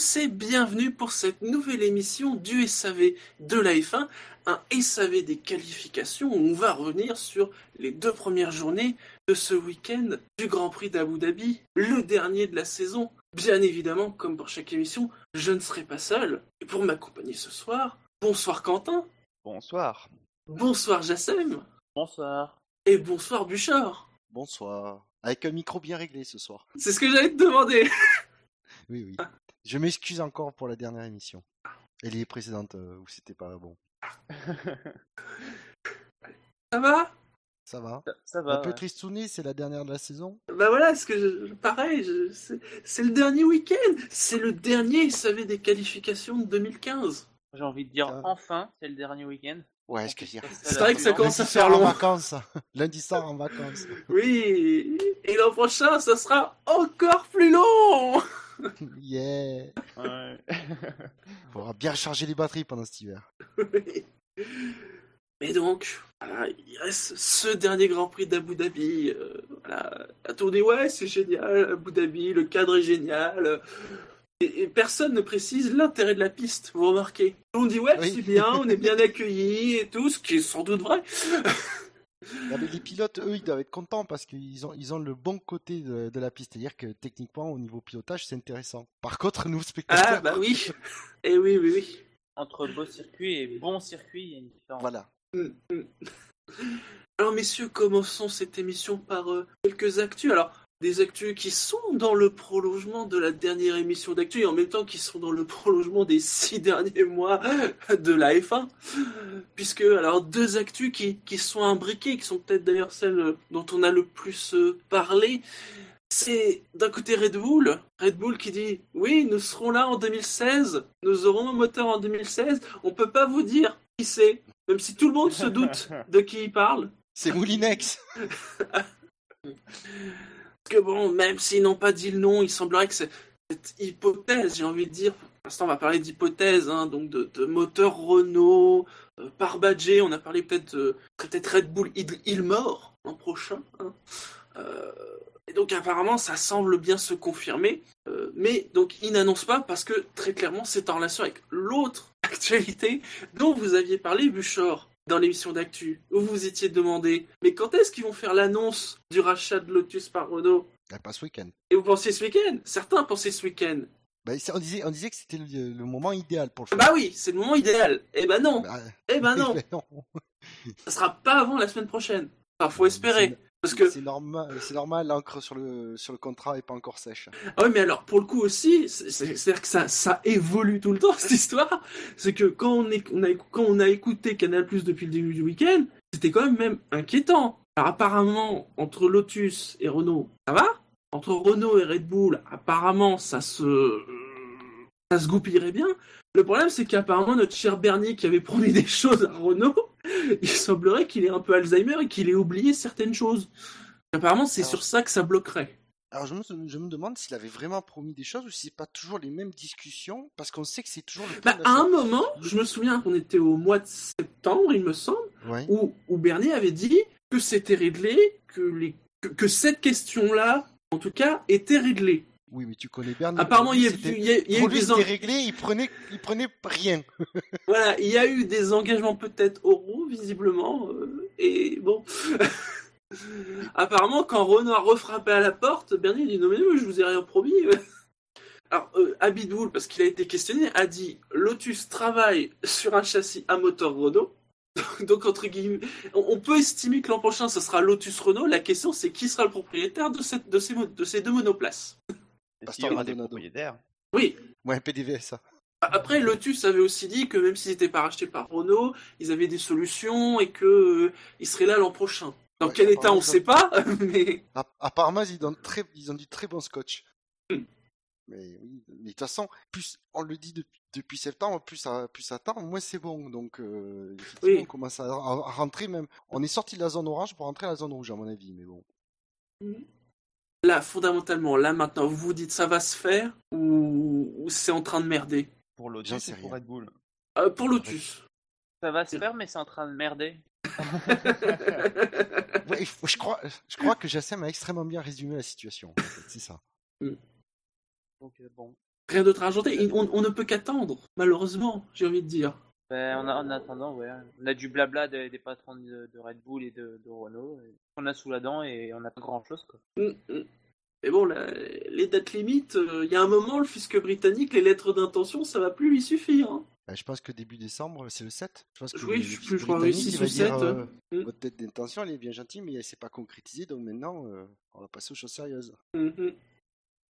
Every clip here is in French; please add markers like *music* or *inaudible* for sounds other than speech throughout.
tous et bienvenue pour cette nouvelle émission du SAV de la F1, un SAV des qualifications où on va revenir sur les deux premières journées de ce week-end du Grand Prix d'Abu Dhabi, le dernier de la saison. Bien évidemment, comme pour chaque émission, je ne serai pas seul. Et pour m'accompagner ce soir, bonsoir Quentin. Bonsoir. Bonsoir Jassem. Bonsoir. Et bonsoir Bouchard. Bonsoir. Avec un micro bien réglé ce soir. C'est ce que j'allais te demander. Oui, oui. Je m'excuse encore pour la dernière émission. Et les précédentes euh, où c'était pas bon. Ça va? Ça va Ça, ça Un va. peu ouais. tristouné, c'est la dernière de la saison? Bah voilà, ce que je- pareil, je- c'est- le dernier week-end. C'est le dernier SAV des qualifications de 2015. J'ai envie de dire enfin, c'est le dernier week-end. Ouais, je que dire. C'est vrai que ça commence à Lundi faire soir en long. vacances. *laughs* Lundi soir en vacances. Oui, et l'an prochain, ça sera encore plus long. Yeah. Ouais. Faudra bien recharger les batteries pendant cet hiver. Et donc, voilà, il reste ce dernier Grand Prix d'Abu Dhabi. euh, voilà, la tournée, ouais, c'est génial, Abu Dhabi, le cadre est génial. Et, et personne ne précise l'intérêt de la piste, vous remarquez. On dit, ouais, Oui. c'est bien, on est bien accueillis et tout, ce qui est sans doute vrai. *laughs* Non, mais les pilotes, eux, ils doivent être contents parce qu'ils ont, ils ont le bon côté de, de la piste. C'est-à-dire que techniquement, au niveau pilotage, c'est intéressant. Par contre, nous, spectateurs. Ah, bah oui. *laughs* Et oui, oui, oui. Entre beau circuit et bon circuit, il y a une différence. Voilà. Mm, mm. Alors messieurs, commençons cette émission par euh, quelques actus. Alors, des actus qui sont dans le prolongement de la dernière émission d'actu et en même temps qui sont dans le prolongement des six derniers mois de la F1. Puisque, alors, deux actus qui, qui sont imbriquées, qui sont peut-être d'ailleurs celles dont on a le plus euh, parlé. C'est d'un côté Red Bull, Red Bull qui dit oui, nous serons là en 2016, nous aurons un moteur en 2016, on peut pas vous dire qui c'est, même si tout le monde se doute *laughs* de qui il parle. C'est Moulinex. *laughs* Que bon, même s'ils n'ont pas dit le nom, il semblerait que c'est- cette hypothèse, j'ai envie de dire, pour l'instant on va parler d'hypothèse, hein, donc de, moteur Renault, euh, par Badger, on a parlé peut-être de peut-être Red Bull Il, Ilmore l'an prochain. hein. Euh, et donc apparemment ça semble bien se confirmer, euh, mais donc ils n'annoncent pas parce que très clairement c'est en relation avec l'autre *laughs* actualité dont vous aviez parlé, Buchor, dans l'émission d'actu, où vous vous étiez demandé, mais quand est-ce qu'ils vont faire l'annonce du rachat de Lotus par Renault? Ah, pas ce week-end. Et vous pensez ce week-end? Certains pensaient ce week-end. Bah, on, disait, on disait que c'était le, le moment idéal pour le faire. Bah oui, c'est le moment idéal. Eh ben non, Bah, eh *laughs* ben non. ça sera pas avant la semaine prochaine. Enfin, faut espérer. Parce que, C'est normal, c'est normal, l'encre sur le, sur le contrat est pas encore sèche. ah oui, mais alors, pour le coup aussi, c'est- c'est- c'est-à-dire que ça, ça évolue tout le temps, *laughs* cette histoire. C'est que quand on, est, on a, quand on a écouté Canal Plus depuis le début du week-end, c'était quand même même inquiétant. Alors apparemment, entre Lotus et Renault, ça va Entre Renault et Red Bull, apparemment, ça se... ça se goupillerait bien. Le problème, c'est qu'apparemment, notre cher Bernier, qui avait promis *laughs* des choses à Renault, *laughs* il semblerait qu'il ait un peu Alzheimer et qu'il ait oublié certaines choses. Apparemment, c'est Alors- sur ça que ça bloquerait. Alors je me, je me demande s'il avait vraiment promis des choses ou si c'est pas toujours les mêmes discussions, parce qu'on sait que c'est toujours le Bah, à un moment, je me souviens qu'on était au mois de septembre, il me semble, Ouais. où, où Bernier avait dit que c'était réglé, que, les, que, que cette question-là, en tout cas, était réglée. Oui, mais tu connais Bernie. Apparemment, il y a, il y a- il y a eu lui, des, en- réglé, il prenait, il prenait rien. *laughs* voilà, il y a eu des engagements peut-être oraux, visiblement, euh, et bon. *laughs* Apparemment, quand Renault a refrappé à la porte, Bernier dit non mais non, je vous ai rien promis. *laughs* Alors, euh, parce qu'il a été questionné, a dit Lotus travaille sur un châssis à moteur Renault. Donc, entre guillemets, on peut estimer que l'an prochain, ce sera Lotus Renault. La question, c'est qui sera le propriétaire de, cette, de, ces, mo- de ces deux monoplaces? Pastor s'il y aura des propriétaires. Oui. Ouais, PDV, ça. Après, Lotus avait aussi dit que même s'ils n'étaient pas rachetés par Renault, ils avaient des solutions et que euh, ils seraient là l'an prochain. Dans Ouais, quel état, on ne sait pas, *laughs* mais App- Apparemment, ils très, ils ont du très bon scotch. Hmm. Mais oui, mais de toute façon, plus on le dit depuis, depuis septembre, plus ça, plus ça tard, moins c'est bon. Donc, euh, Oui. on commence à, à rentrer même. On est sorti de la zone orange pour rentrer à la zone rouge, à mon avis. Mais bon. Là, fondamentalement, là maintenant, vous vous dites ça va se faire ou, ou c'est en train de merder? Pour Lotus et pour rien. Red Bull. Euh, Pour Lotus. Ça va se faire, mais c'est en train de merder. *laughs* Ouais, je, crois, je crois que Jassem a extrêmement bien résumé la situation. en fait, C'est ça. Donc, bon. rien d'autre à On, on ne peut qu'attendre, malheureusement, j'ai envie de dire. Ben, on a, en attendant, ouais, on a du blabla des, des patrons de, de Red Bull et de, de Renault. et on a sous la dent et on a pas grand chose, quoi. Mm, mm. Mais bon, la- les dates limites, euh, il y a un moment, le fisc britannique, les lettres d'intention, ça va plus lui suffire. hein. Bah, je pense que début décembre, c'est le 7. Je pense que Oui, le- je- le je crois, oui, il six va ou dire, sept. euh, Mm. votre date d'intention, elle est bien gentille, mais elle s'est pas concrétisée, donc maintenant, euh, on va passer aux choses sérieuses.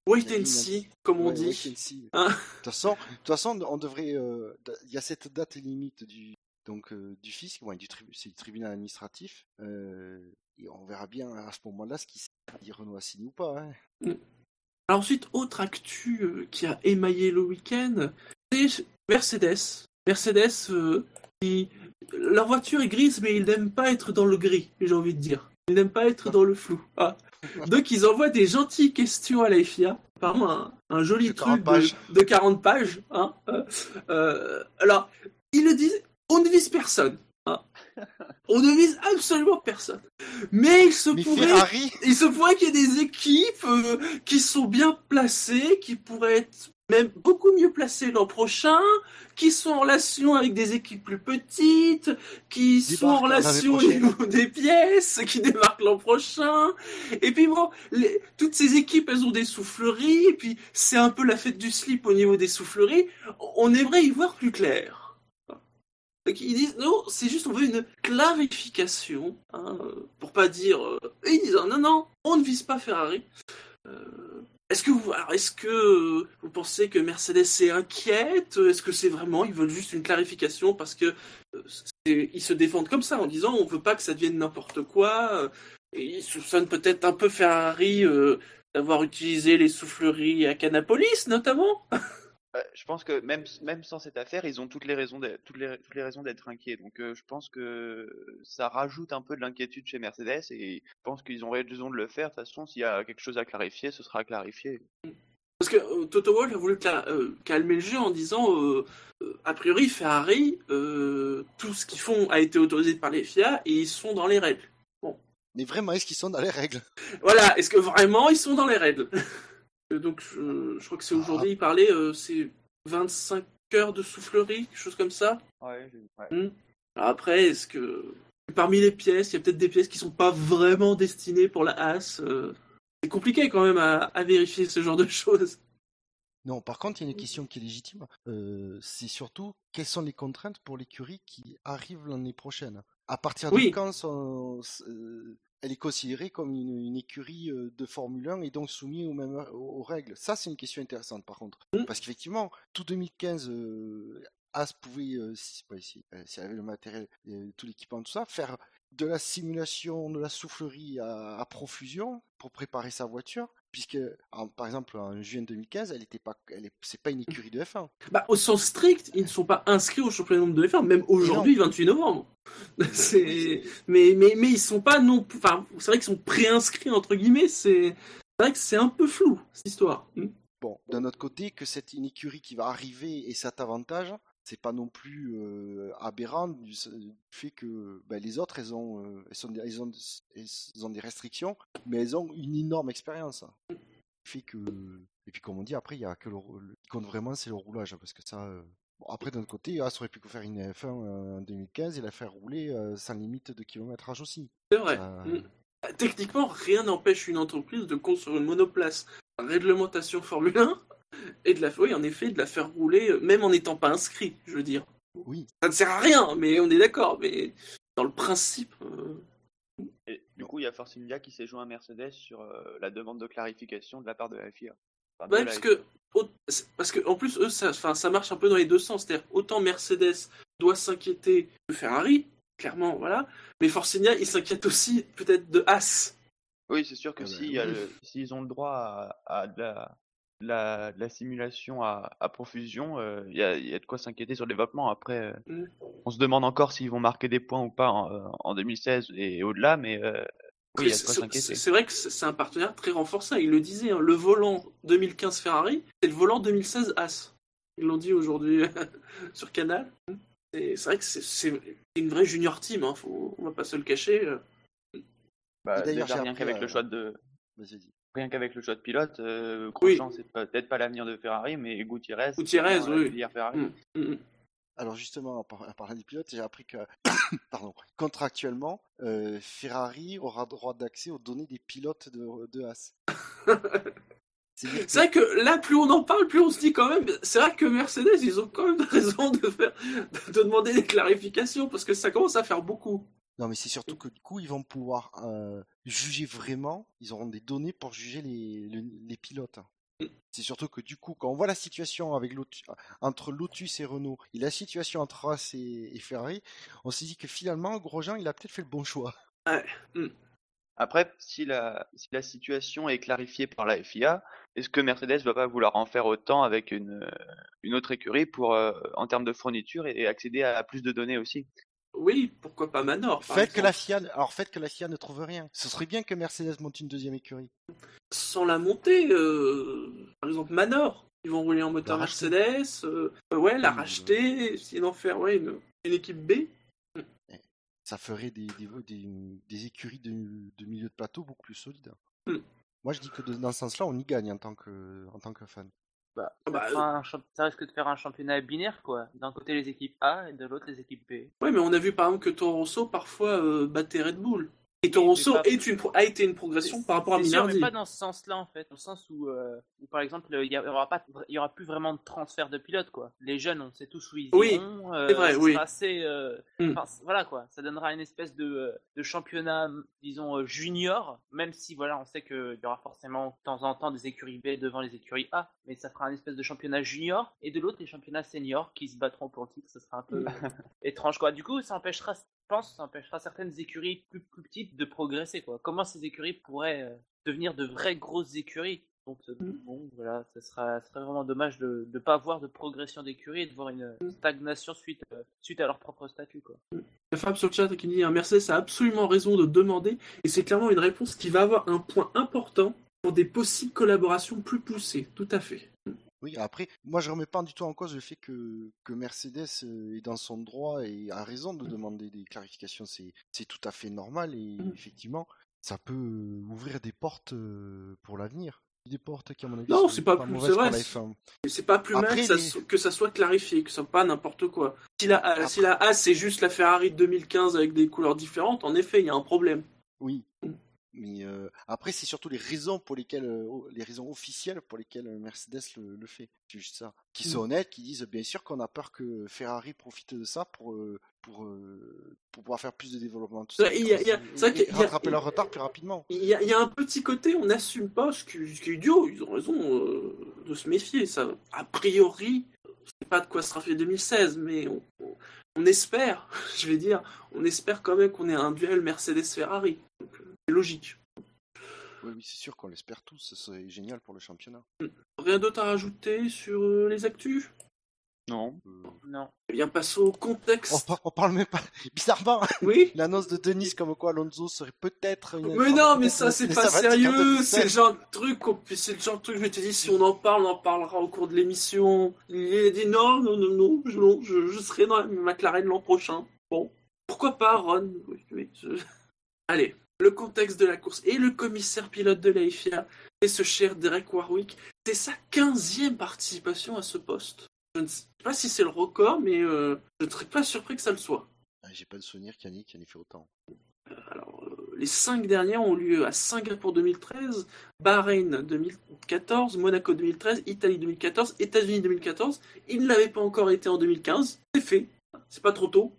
Wait a and see, comme on Ouais, dit. wait and see. Hein De toute façon, de toute façon, on devrait. euh, Il y a cette date limite du donc euh, du fisc, ouais, du c'est du tribunal administratif, euh, et on verra bien à ce moment-là ce qui dit Renault a signé ou pas. hein. Alors ensuite, autre actu qui a émaillé le week-end, c'est Mercedes. Mercedes, qui- leur voiture est grise, mais ils n'aiment pas être dans le gris, j'ai envie de dire. Ils n'aiment pas être *laughs* dans le flou. Ah. Donc ils envoient des gentilles questions à la FIA. Apparemment, un, un joli De 40 truc de, de 40 pages. hein. Euh, euh, alors, ils le disent, on ne vise personne. hein. On ne vise absolument personne. Mais il se Mais pourrait Ferrari, il se pourrait qu'il y ait des équipes euh, qui sont bien placées, qui pourraient être même beaucoup mieux placées l'an prochain, qui sont en relation avec des équipes plus petites, qui sont en relation au niveau des pièces, qui démarquent l'an prochain. Et puis bon, les- toutes ces équipes, elles ont des souffleries, et puis c'est un peu la fête du slip au niveau des souffleries. On aimerait y voir plus clair. Donc ils disent non, c'est juste on veut une clarification, hein, pour pas dire. euh, et ils disent non non, on ne vise pas Ferrari. Euh, est-ce que vous est-ce que euh, vous pensez que Mercedes est inquiète? Est-ce que c'est vraiment ils veulent juste une clarification parce que euh, ils se défendent comme ça en disant on veut pas que ça devienne n'importe quoi euh, et ils soupçonnent peut-être un peu Ferrari d'avoir utilisé les souffleries à Canapolis notamment? *laughs* Euh, je pense que même, même sans cette affaire, ils ont toutes les raisons d'être, toutes les, toutes les raisons d'être inquiets. Donc euh, je pense que ça rajoute un peu de l'inquiétude chez Mercedes et je pense qu'ils ont raison de le faire. De toute façon, s'il y a quelque chose à clarifier, ce sera clarifié. Parce que euh, Toto Wolff a voulu cla- euh, calmer le jeu en disant euh, euh, a priori Ferrari euh, tout ce qu'ils font a été autorisé par les FIA et ils sont dans les règles. mais vraiment, est-ce qu'ils sont dans les règles? Voilà, est-ce que vraiment ils sont dans les règles? *laughs* Donc je, je crois que c'est aujourd'hui il parlait euh, c'est 25 heures de soufflerie, quelque chose comme ça. Ouais, Alors après est-ce que parmi les pièces, il y a peut-être des pièces qui sont pas vraiment destinées pour la Haas. euh, c'est compliqué quand même à, à vérifier ce genre de choses. Non, par contre, il y a une question qui est légitime. Euh, c'est surtout quelles sont les contraintes pour l'écurie qui arrive l'année prochaine? À partir de Oui. quand sont- euh, elle est considérée comme une, une écurie euh, de Formule 1 et donc soumise aux mêmes aux, règles. Ça, c'est une question intéressante par contre, Mm. parce qu'effectivement, tout 2015. Euh, As pouvait, euh, si, pas ici, euh, si elle avait le matériel, tout l'équipement, tout ça, faire de la simulation, de la soufflerie à, à profusion pour préparer sa voiture, puisque en- par exemple en juin 2015, elle était pas, elle est, c'est pas une écurie de F1. Bah, au sens strict, ils ne sont pas inscrits au championnat de F1, même aujourd'hui, 28 novembre. *laughs* C'est... Mais, mais, mais ils sont pas non plus. Enfin, c'est vrai qu'ils sont préinscrits, entre guillemets. C'est, c'est vrai que c'est un peu flou, cette histoire. Hmm. Bon, d'un autre côté, que c'est une écurie qui va arriver et cet avantage, c'est pas non plus euh, aberrant du, du fait que ben, les autres, elles ont, euh, elles, sont, elles, ont, elles ont des restrictions, mais elles ont une énorme expérience. Fait que, et puis comme on dit, après, il y a que le, le- qui compte vraiment, c'est le roulage, parce que ça. euh, Bon, après, d'un côté, As aurait pu faire une F1 en 2015 et la faire rouler sans limite de kilométrage aussi. C'est vrai. Ça- Hmm. Bah, Techniquement, rien n'empêche une entreprise de construire une monoplace réglementation Formule 1 et de la, oui, en effet, de la faire rouler, euh, même en n'étant pas inscrit, je veux dire. Oui, Ça ne sert à rien, mais on est d'accord. Mais dans le principe. euh, Et du coup, il y a Force India qui s'est joint à Mercedes sur euh, la demande de clarification de la part de la FIA. Enfin, de Ouais, la parce que, parce que en plus, eux, ça, enfin, ça marche un peu dans les deux sens. C'est-à-dire, autant Mercedes doit s'inquiéter de Ferrari, clairement, voilà. Mais Forcinia, il s'inquiète aussi peut-être de Haas. Oui, c'est sûr que Ah bah, a oui. s'ils ont le droit à, à de, la, la, de la simulation à, à profusion, euh, il y, a, il y a de quoi s'inquiéter sur le développement. Après, euh, Mm. on se demande encore s'ils vont marquer des points ou pas en, euh, en 2016 et au-delà, mais euh, oui, il y a de quoi C'est- s'inquiéter. c'est c'est vrai que c'est un partenaire très renforcé. Il le disait, hein, le volant 2015 Ferrari, c'est le volant 2016 Haas. Ils l'ont dit aujourd'hui *laughs* sur Canal. C'est vrai que c'est- une vraie junior team, hein, faut, on va pas se le cacher. Bah, d'ailleurs, j'ai rien qu'avec euh, le choix de, vas-y, vas-y. Rien qu'avec le choix de pilote, euh, Oui. Grosjean, c'est peut-être pas l'avenir de Ferrari, mais Gutiérrez, c'est Gutiérrez, oui. Ferrari. Mm, mm, mm. Alors justement, en, par- en parlant des pilotes, j'ai appris que, *coughs* pardon, contractuellement, euh, Ferrari aura droit d'accès aux données des pilotes de, de Haas. *laughs* C'est vrai que là, plus on en parle, plus on se dit quand même. C'est vrai que Mercedes, ils ont quand même *laughs* raison de, faire, de demander des clarifications parce que ça commence à faire beaucoup. Non, mais c'est surtout que du coup, ils vont pouvoir euh, juger vraiment. Ils auront des données pour juger les, le- les pilotes. C'est surtout que du coup, quand on voit la situation avec Lotus, entre Lotus et Renault et la situation entre Haas et, et Ferrari, on s'est dit que finalement, Grosjean, il a peut-être fait le bon choix. Après, si la, si la situation est clarifiée par la FIA, est-ce que Mercedes va pas vouloir en faire autant avec une, une autre écurie pour, euh, en termes de fourniture et, et accéder à plus de données aussi? Oui, pourquoi pas Manor par Faites que la. FIA, alors faites que la FIA ne trouve rien. Ce serait bien que Mercedes monte une deuxième écurie. Sans la montée, euh, par exemple Manor, ils vont rouler en moteur La. Mercedes, euh, ouais, la Oui, racheter, essayer d'en faire ouais, une, une équipe B. Ça ferait des, des, des, des écuries de, de milieu de plateau beaucoup plus solides. Mm. Moi, je dis que dans ce sens-là, on y gagne en tant que, en tant que fan. Bah, Ah bah, un ça risque de faire un championnat binaire, quoi. D'un côté les équipes A et de l'autre les équipes B. Ouais, mais on a vu par exemple que Toro Rosso parfois euh, battait Red Bull. Et Toro Rosso mais pas- est une pro- a été une progression par rapport à C'est sûr, Minardi. mais pas dans ce sens-là en fait, dans le sens où, euh, où par exemple il y, aura pas, il y aura plus vraiment de transfert de pilotes quoi. Les jeunes, on sait tous où ils Oui, iront. euh, c'est vrai, ce oui. assez, euh, Mm. voilà quoi, ça donnera une espèce de, euh, de championnat, disons junior, même si voilà, on sait qu'il y aura forcément de temps en temps des écuries B devant les écuries A, mais ça fera un espèce de championnat junior et de l'autre les championnats seniors qui se battront pour le titre. Ça sera un peu *laughs* étrange quoi. Du coup, ça empêchera, je pense, ça empêchera certaines écuries plus, plus petites de progresser quoi. Comment ces écuries pourraient euh, devenir de vraies grosses écuries? Donc euh, Mm. bon voilà, ce sera, serait vraiment dommage de ne pas voir de progression d'écurie et de voir une Mm. stagnation suite, euh, suite à leur propre statut quoi. A Fab sur le chat qui dit Mercedes a absolument raison de demander, et c'est clairement une réponse qui va avoir un point important pour des possibles collaborations plus poussées. Tout à fait. Oui, après, moi je remets pas du tout en cause le fait que, que Mercedes euh, est dans son droit et a raison de demander des clarifications. C'est, tout à fait normal et Mm. effectivement, ça peut euh, ouvrir des portes euh, pour l'avenir. Des portes qui, à mon avis, Non, sont c'est pas plus- mauvaises c'est vrai, c'est- F1. Et C'est pas plus mal que ça, les- que ça soit clarifié, que ce soit pas n'importe quoi. Si la, A- si la A c'est juste la Ferrari de 2015 avec des couleurs différentes, en effet, il y a un problème. Oui. Mais euh, après, c'est surtout les raisons pour lesquelles, euh, les raisons officielles pour lesquelles euh, Mercedes le, le fait. C'est juste ça. Qui sont Mm. honnêtes, qui disent bien sûr qu'on a peur que Ferrari profite de ça pour, pour, pour pouvoir faire plus de développement. Tout ça, Ouais, il y a- il y a- et- c'est vrai et qu'il y a- rattraper leur retard plus rapidement. Il y, a, il y a un petit côté, on n'assume pas, ce qui, ce qui est idiot, ils ont raison euh, de se méfier. Ça, a priori, je sais pas de quoi sera fait 2016, mais on, on- on espère, *laughs* je vais dire, on espère quand même qu'on ait un duel Mercedes-Ferrari. Logique. Oui, oui, c'est sûr qu'on l'espère tous. Ce serait génial pour le championnat. Rien d'autre à rajouter sur euh, les actus? Non. Euh, Non. Eh bien, passons au on, contexte. on parle même pas. *laughs* Bizarrement, Oui *laughs* l'annonce de Denis comme quoi Alonso serait peut-être une. Mais non, mais ça c'est pas sérieux, 2016. c'est le genre de truc, c'est le genre de truc, je m'étais dit, si on en parle, on en parlera au cours de l'émission. Il a dit non, non, non, non, je, non, je, je serai dans la McLaren l'an prochain. Bon, pourquoi pas, Ron? Oui, oui, je- *laughs* Allez, le contexte de la course et le commissaire pilote de la FIA, c'est ce cher Derek Warwick. C'est sa quinzième participation à ce poste. Je ne sais pas si c'est le record, mais euh, je ne serais pas surpris que ça le soit. Ah, J'ai pas de souvenir qu'Yannick en ait fait autant. Alors, euh, les cinq dernières ont lieu à Singapour 2013, Bahreïn 2014, Monaco 2013, Italie 2014, États-Unis 2014. Il ne l'avait pas encore été en 2015. C'est fait. C'est pas trop tôt.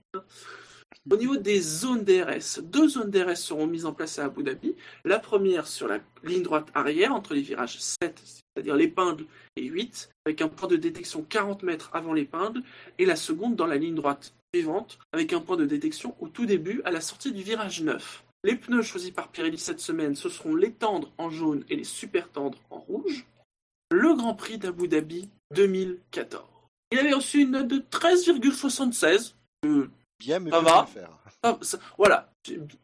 Au niveau des zones DRS, deux zones DRS seront mises en place à Abu Dhabi. La première sur la ligne droite arrière, entre les virages 7, c'est-à-dire l'épingle, et 8, avec un point de détection 40 mètres avant l'épingle. Et la seconde dans la ligne droite suivante, avec un point de détection au tout début, à la sortie du virage 9. Les pneus choisis par Pirelli cette semaine, ce seront les tendres en jaune et les super tendres en rouge. Le Grand Prix d'Abu Dhabi 2014. Il avait reçu une note de 13,76. Euh, Bien, mais Ça peut va le faire. ah, ça- voilà,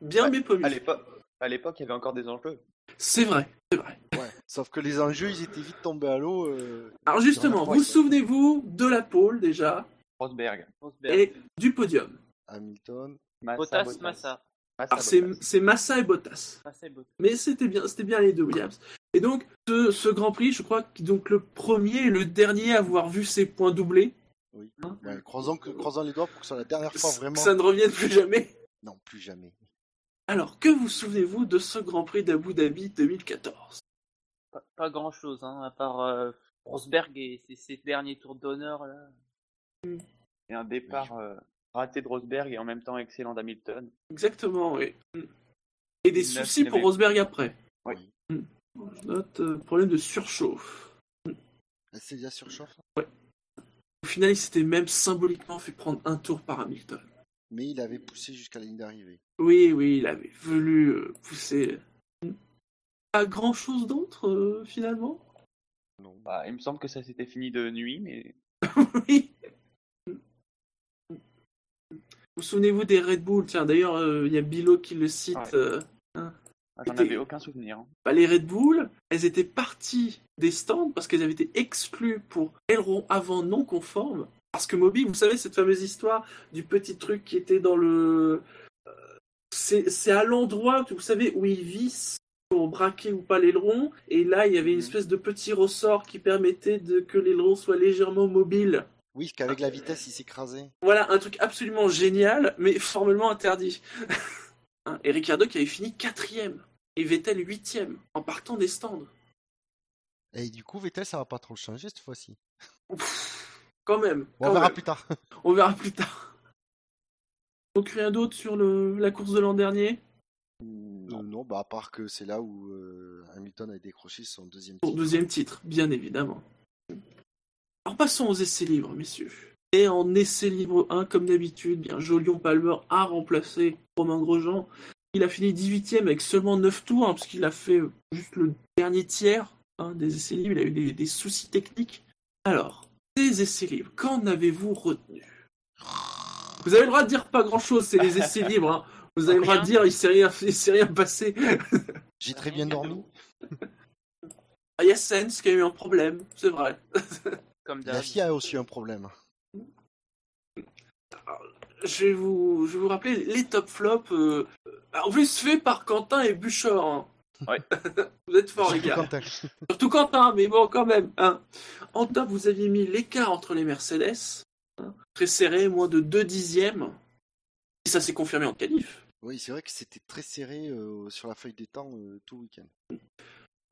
bien mais pas À mieux. l'époque, à l'époque, il y avait encore des enjeux. C'est vrai, c'est vrai. Ouais. Sauf que les enjeux, ils étaient vite tombés à l'eau. euh, Alors justement, Ouais, vous ouais. souvenez-vous de la pole déjà? Rosberg, Rosberg. et du podium Hamilton. Massa, Bottas, Bottas. Massa. Massa Alors c'est Bottas. Massa et Bottas. Ah, c'est beau. Mais c'était bien, c'était bien les deux Williams. Et donc, ce, ce Grand Prix, je crois que donc le premier et le dernier à avoir vu ses points doublés. Oui. Hein Ouais, croisons, que- croisons les doigts pour que ce soit la dernière fois que vraiment. Ça ne revienne plus jamais. Non, plus jamais. Alors, que vous souvenez-vous de ce Grand Prix d'Abu Dhabi 2014 Pas, pas grand chose, hein, à part euh, Rosberg et ses, ses derniers tours d'honneur là. Et un départ euh, raté de Rosberg et en même temps excellent d'Hamilton. Exactement, oui. Et des soucis pour. Rosberg après? Oui. Je note euh, problème de surchauffe. C'est déjà surchauffe. Au final, il s'était même symboliquement fait prendre un tour par Hamilton. Mais il avait poussé jusqu'à la ligne d'arrivée. Oui, oui, il avait voulu euh, pousser. Pas grand chose d'autre, euh, finalement? Non. Bah, il me semble que ça s'était fini de nuit, mais *laughs* Oui. Vous souvenez-vous des Red Bull? Tiens, d'ailleurs, euh, il y a Bilo qui le cite. Ouais. euh, ah, j'en avais aucun souvenir. hein. bah, les Red Bull, elles étaient parties des stands parce qu'elles avaient été exclues pour aileron avant non conforme. Parce que Moby, vous savez, cette fameuse histoire du petit truc qui était dans le. euh, C'est à l'endroit, vous savez, où ils vissent pour braquer ou pas l'aileron. Et là, il y avait une Mhm. espèce de petit ressort qui permettait de, que l'aileron soit légèrement mobile. Oui, qu'avec la vitesse, il s'écrasait. Voilà, un truc absolument génial, mais formellement interdit. *laughs* Hein, et Ricardo qui avait fini quatrième. Et Vettel huitième, en partant des stands. Et du coup, Vettel, ça va pas trop le changer cette fois-ci. Quand même. Bon, quand on verra même. plus tard. *laughs* On verra plus tard. Donc rien d'autre sur le, la course de l'an dernier? Non, non, bah à part que c'est là où euh, Hamilton a décroché son deuxième titre. deuxième titre, bien évidemment. Alors passons aux essais libres, messieurs. Et en essai libre 1, comme d'habitude, bien Jolion Palmer a remplacé Romain Grosjean. Il a fini 18ème avec seulement 9 tours, hein, parce qu'il a fait euh, juste le dernier tiers hein, des essais libres. Il a eu des, des soucis techniques. Alors, des essais libres, qu'en avez-vous retenu? Vous avez le droit de dire pas grand-chose, c'est les essais libres. hein. Vous avez le droit de dire il s'est rien, il s'est rien passé. *laughs* J'ai très bien dormi. Ah, Il y a Sens qui a eu un problème, c'est vrai. *laughs* Comme La fille a aussi un problème. je vais vous, je vais vous rappeler les top flops. euh, en plus, fait par Quentin et Buchor. hein. Ouais. *laughs* vous êtes forts, les Surtout gars. Quentin. Surtout Quentin, mais bon, quand même. hein. En top, vous aviez mis l'écart entre les Mercedes. hein, très serré, moins de 2 dixièmes. Et ça s'est confirmé en qualif. Oui, c'est vrai que c'était très serré euh, sur la feuille des temps euh, tout le week-end.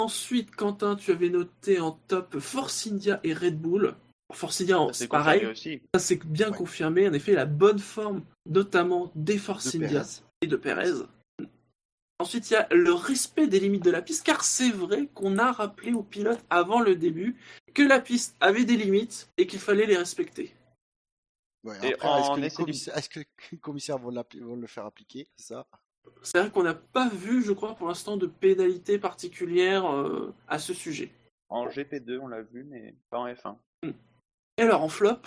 Ensuite, Quentin, tu avais noté en top Force India et Red Bull. Force India, c'est pareil. aussi. Ça, c'est bien Ouais. confirmé. En effet, la bonne forme, notamment des Force De India. Perez. et de Pérez. Ensuite, il y a le respect des limites de la piste, car c'est vrai qu'on a rappelé aux pilotes avant le début que la piste avait des limites et qu'il fallait les respecter. Ouais, Et après, est-ce que, les commissaires, est-ce que les commissaires vont, le faire appliquer C'est ça? C'est vrai qu'on n'a pas vu, je crois, pour l'instant, de pénalité particulière euh, à ce sujet. En GP2, on l'a vu, mais pas en F1. Et alors, en flop,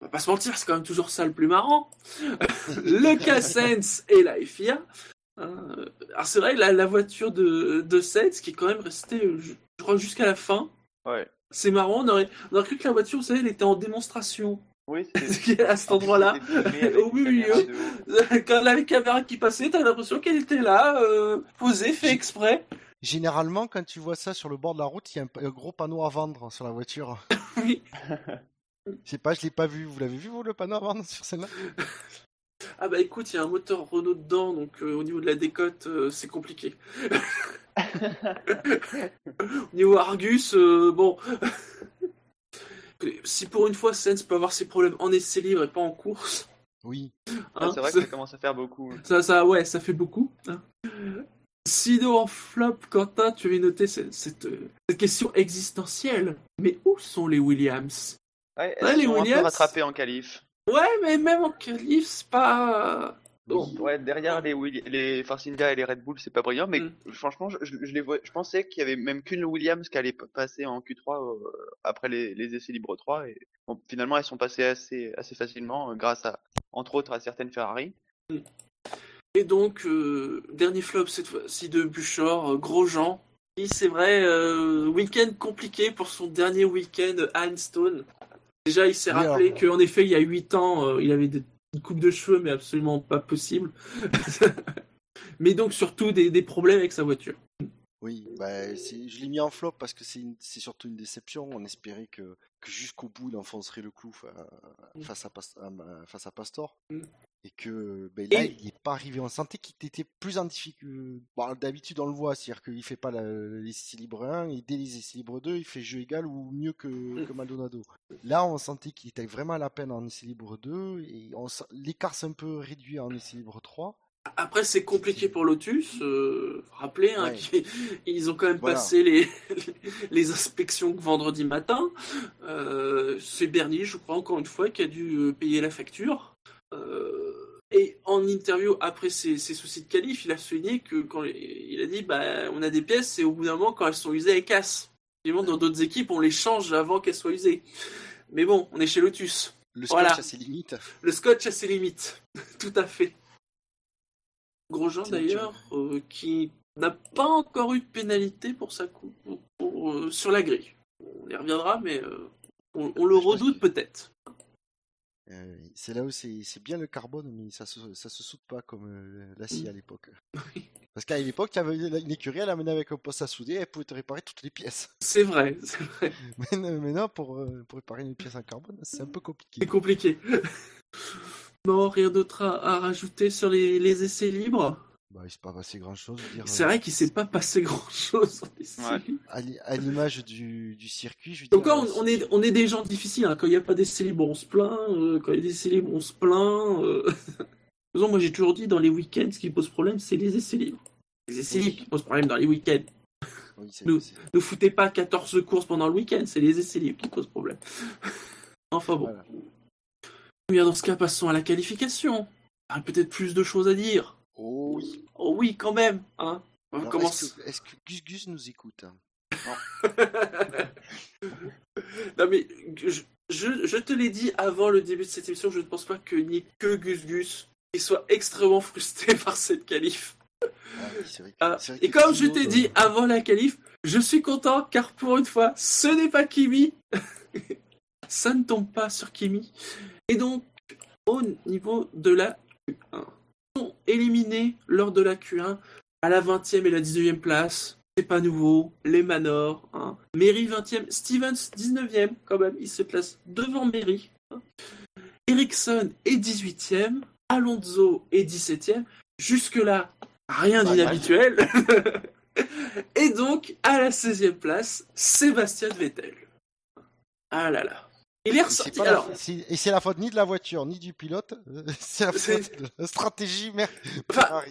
on va pas se mentir, c'est quand même toujours ça le plus marrant. *laughs* le K-Sense et la FIA. Hein, alors, c'est vrai, la, la voiture de, de Sense qui est quand même restée, euh, je je crois, jusqu'à la fin. Ouais. C'est marrant, on aurait, on aurait cru que la voiture, vous savez, elle était en démonstration. Oui, *laughs* c'était. à cet endroit-là. *laughs* Au milieu. *laughs* Quand la caméra qui passait, t'as l'impression qu'elle était là, euh, posée, fait exprès. Généralement, quand tu vois ça sur le bord de la route, il y a un, un gros panneau à vendre sur la voiture. Oui. Je sais pas, je l'ai pas vu. Vous l'avez vu, vous, le panneau à vendre sur celle-là? Ah bah écoute, il y a un moteur Renault dedans, donc euh, au niveau de la décote, euh, c'est compliqué. *laughs* au niveau Argus, euh, bon. *laughs* si pour une fois Sens peut avoir ses problèmes en essai libre et pas en course, Oui. Ah, hein, c'est vrai que ça commence à faire beaucoup. ça, ça, ouais, ça fait beaucoup. hein. Sinon, en flop, Quentin, tu avais noté cette, cette, cette question existentielle. Mais où sont les Williams? Ouais, les sont un peu Williams. rattrapées en qualif. Ouais, mais même en qualif, c'est pas. Bon. Ouais, derrière les, Willi- les et les Red Bull, c'est pas brillant, mais Mm. franchement, je, les vois, je pensais qu'il y avait même qu'une Williams qui allait passer en Q3 euh, après les, les essais libres 3, et bon, finalement, elles sont passées assez, assez facilement euh, grâce à, entre autres, à certaines Ferrari. Et donc, euh, dernier flop cette fois-ci de Buchor, euh, Grosjean. Et c'est vrai, euh, week-end compliqué pour son dernier week-end à Einstone. Déjà, il s'est rappelé qu'en effet, il y a 8 ans, euh, il avait de- une coupe de cheveux, mais absolument pas possible. *laughs* mais donc surtout des, des problèmes avec sa voiture. Oui, bah, je l'ai mis en flop parce que c'est surtout une déception. On espérait que, que jusqu'au bout il enfoncerait le clou fa- Mm. à, face à Pastor. Mm. Et que ben, là, Et- il n'est pas arrivé. On sentait qu'il était plus en difficulté. Bon, D'habitude, on le voit, c'est-à-dire qu'il fait pas la- les essais libres 1 et dès les essais libres 2, il fait jeu égal ou mieux que, Mm. que Maldonado. Là, on sentait qu'il était vraiment à la peine en essai libre 2 et l'écart s'est un peu réduit en essai libre 3. Après, c'est compliqué pour Lotus. Euh, rappelez, hein, Ouais. ils ont quand même Voilà. passé les, *laughs* les inspections vendredi matin. Euh, c'est Bernier, je crois, encore une fois, qui a dû euh, payer la facture. Euh, et en interview après ses, ses soucis de qualif, il a souligné que quand il a dit, bah, on a des pièces et au bout d'un moment, quand elles sont usées, elles cassent. Évidemment, dans d'autres équipes, on les change avant qu'elles soient usées. Mais bon, on est chez Lotus. Le scotch Voilà. a ses limites. Le scotch a ses limites, *laughs* tout à fait. Grosjean d'ailleurs, euh, qui n'a pas encore eu de pénalité pour sa coupe pour- pour, euh, sur la grille. On y reviendra, mais euh, on, on le redoute peut-être. Euh, c'est là où c'est c'est bien le carbone, mais ça se, ça se soude pas comme euh, l'acier à l'époque. *laughs* Parce qu'à l'époque, il y avait une écurie, elle amenait avec un poste à souder, elle pouvait te réparer toutes les pièces. *laughs* C'est vrai, c'est vrai. *laughs* Mais non- maintenant, pour, euh, pour réparer une pièce en carbone, c'est un peu compliqué. C'est compliqué. non, rien d'autre à, à rajouter sur les, les essais libres? Bah, il s'est pas passé grand chose. C'est vrai qu'il s'est pas passé grand chose Ouais. À l'i- à l'image du, du circuit, je veux Donc dire, quand on, on est, on est des gens difficiles, hein. quand il n'y a pas d'essais libres, on se plaint, euh, quand il y a des essais libres, on se plaint. euh. De toute façon, moi j'ai toujours dit, dans les week-ends, ce qui pose problème, c'est les essais libres. Les essais Oui. libres qui posent problème dans les week-ends. Oui, *laughs* Ne foutez pas 14 courses pendant le week-end, c'est les essais libres qui posent problème. *laughs* enfin bon. Voilà. Bien, dans ce cas, passons à la qualification. Il y a peut-être plus de choses à dire. Oh oui. Oh oui, quand même. Hein. On Alors, commence- Est-ce que, est-ce que Gus Gus nous écoute *laughs* non mais je, je, je te l'ai dit avant le début de cette émission, je ne pense pas qu'il n'y ait que Gus Gus qui soit extrêmement frustré *laughs* par cette qualif. Ah oui, c'est vrai que- Ah, c'est vrai et que comme je t'ai euh, dit avant la qualif, je suis content car pour une fois, ce n'est pas Kimi. *laughs* Ça ne tombe pas sur Kimi. Et donc, au niveau de la Q1, ils sont éliminés lors de la Q1 à la 20e et la 19e place. C'est pas nouveau. Les Manor. Hein. Mary 20e. Stevens 19e quand même. Il se place devant Mary. hein. Ericsson est 18e. Alonso est 17e. Jusque-là, rien d'inhabituel. *laughs* et donc, à la 16e place, Sébastien Vettel. Ah là là. Il est et c'est ressorti. pas la- Alors, c'est- et c'est la faute ni de la voiture ni du pilote, euh, *laughs* c'est la faute de la stratégie mer- Enfin,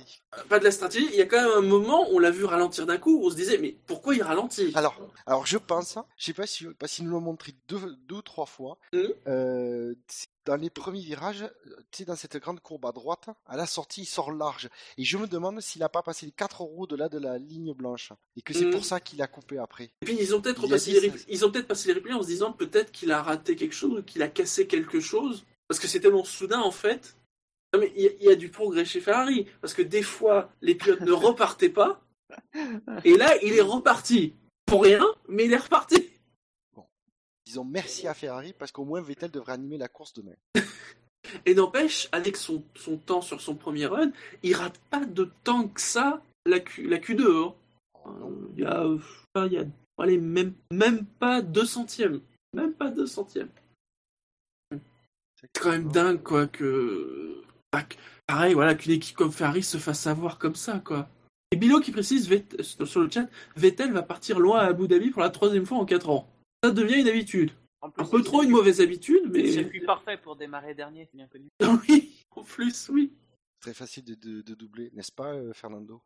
pas de la stratégie. Il y a quand même un moment, on l'a vu ralentir d'un coup. On se disait, mais pourquoi il ralentit? Alors, alors je pense, je sais pas si parce qu'ils nous l'ont montré deux, deux ou trois fois. Mhm. euh, dans les premiers virages, euh, tu sais, dans cette grande courbe à droite, à la sortie, il sort large. Et je me demande s'il a pas passé les quatre roues au-delà de la ligne blanche. Et que c'est pour ça qu'il a coupé après. Et puis ils ont peut-être passé les ils ont peut-être passé les replays en se disant peut-être qu'il a raté quelque chose ou qu'il a cassé quelque chose parce que c'est tellement soudain en fait. Non mais il y, a- il y a du progrès chez Ferrari parce que des fois les pilotes ne repartaient pas *laughs* et là il est reparti pour rien mais il est reparti. Disons merci à Ferrari parce qu'au moins Vettel devrait animer la course demain. Et n'empêche avec son, son temps sur son premier run il rate pas de temps que ça la, Q, la Q2. hein. Euh, Il y a, il y a allez, même, même pas deux centièmes. Même pas deux centièmes. C'est quand même dingue, quoi, que. ah, Pareil, voilà, qu'une équipe comme Ferrari se fasse avoir comme ça, quoi. Et Bilo qui précise sur le chat Vettel va partir loin à Abu Dhabi pour la troisième fois en 4 ans. Ça devient une habitude. En plus, Un peu trop une mauvaise habitude, C'est le mais. circuit parfait pour démarrer dernier, c'est bien connu. oui, en plus, oui. Très facile de, de- de doubler, n'est-ce pas, euh, Fernando?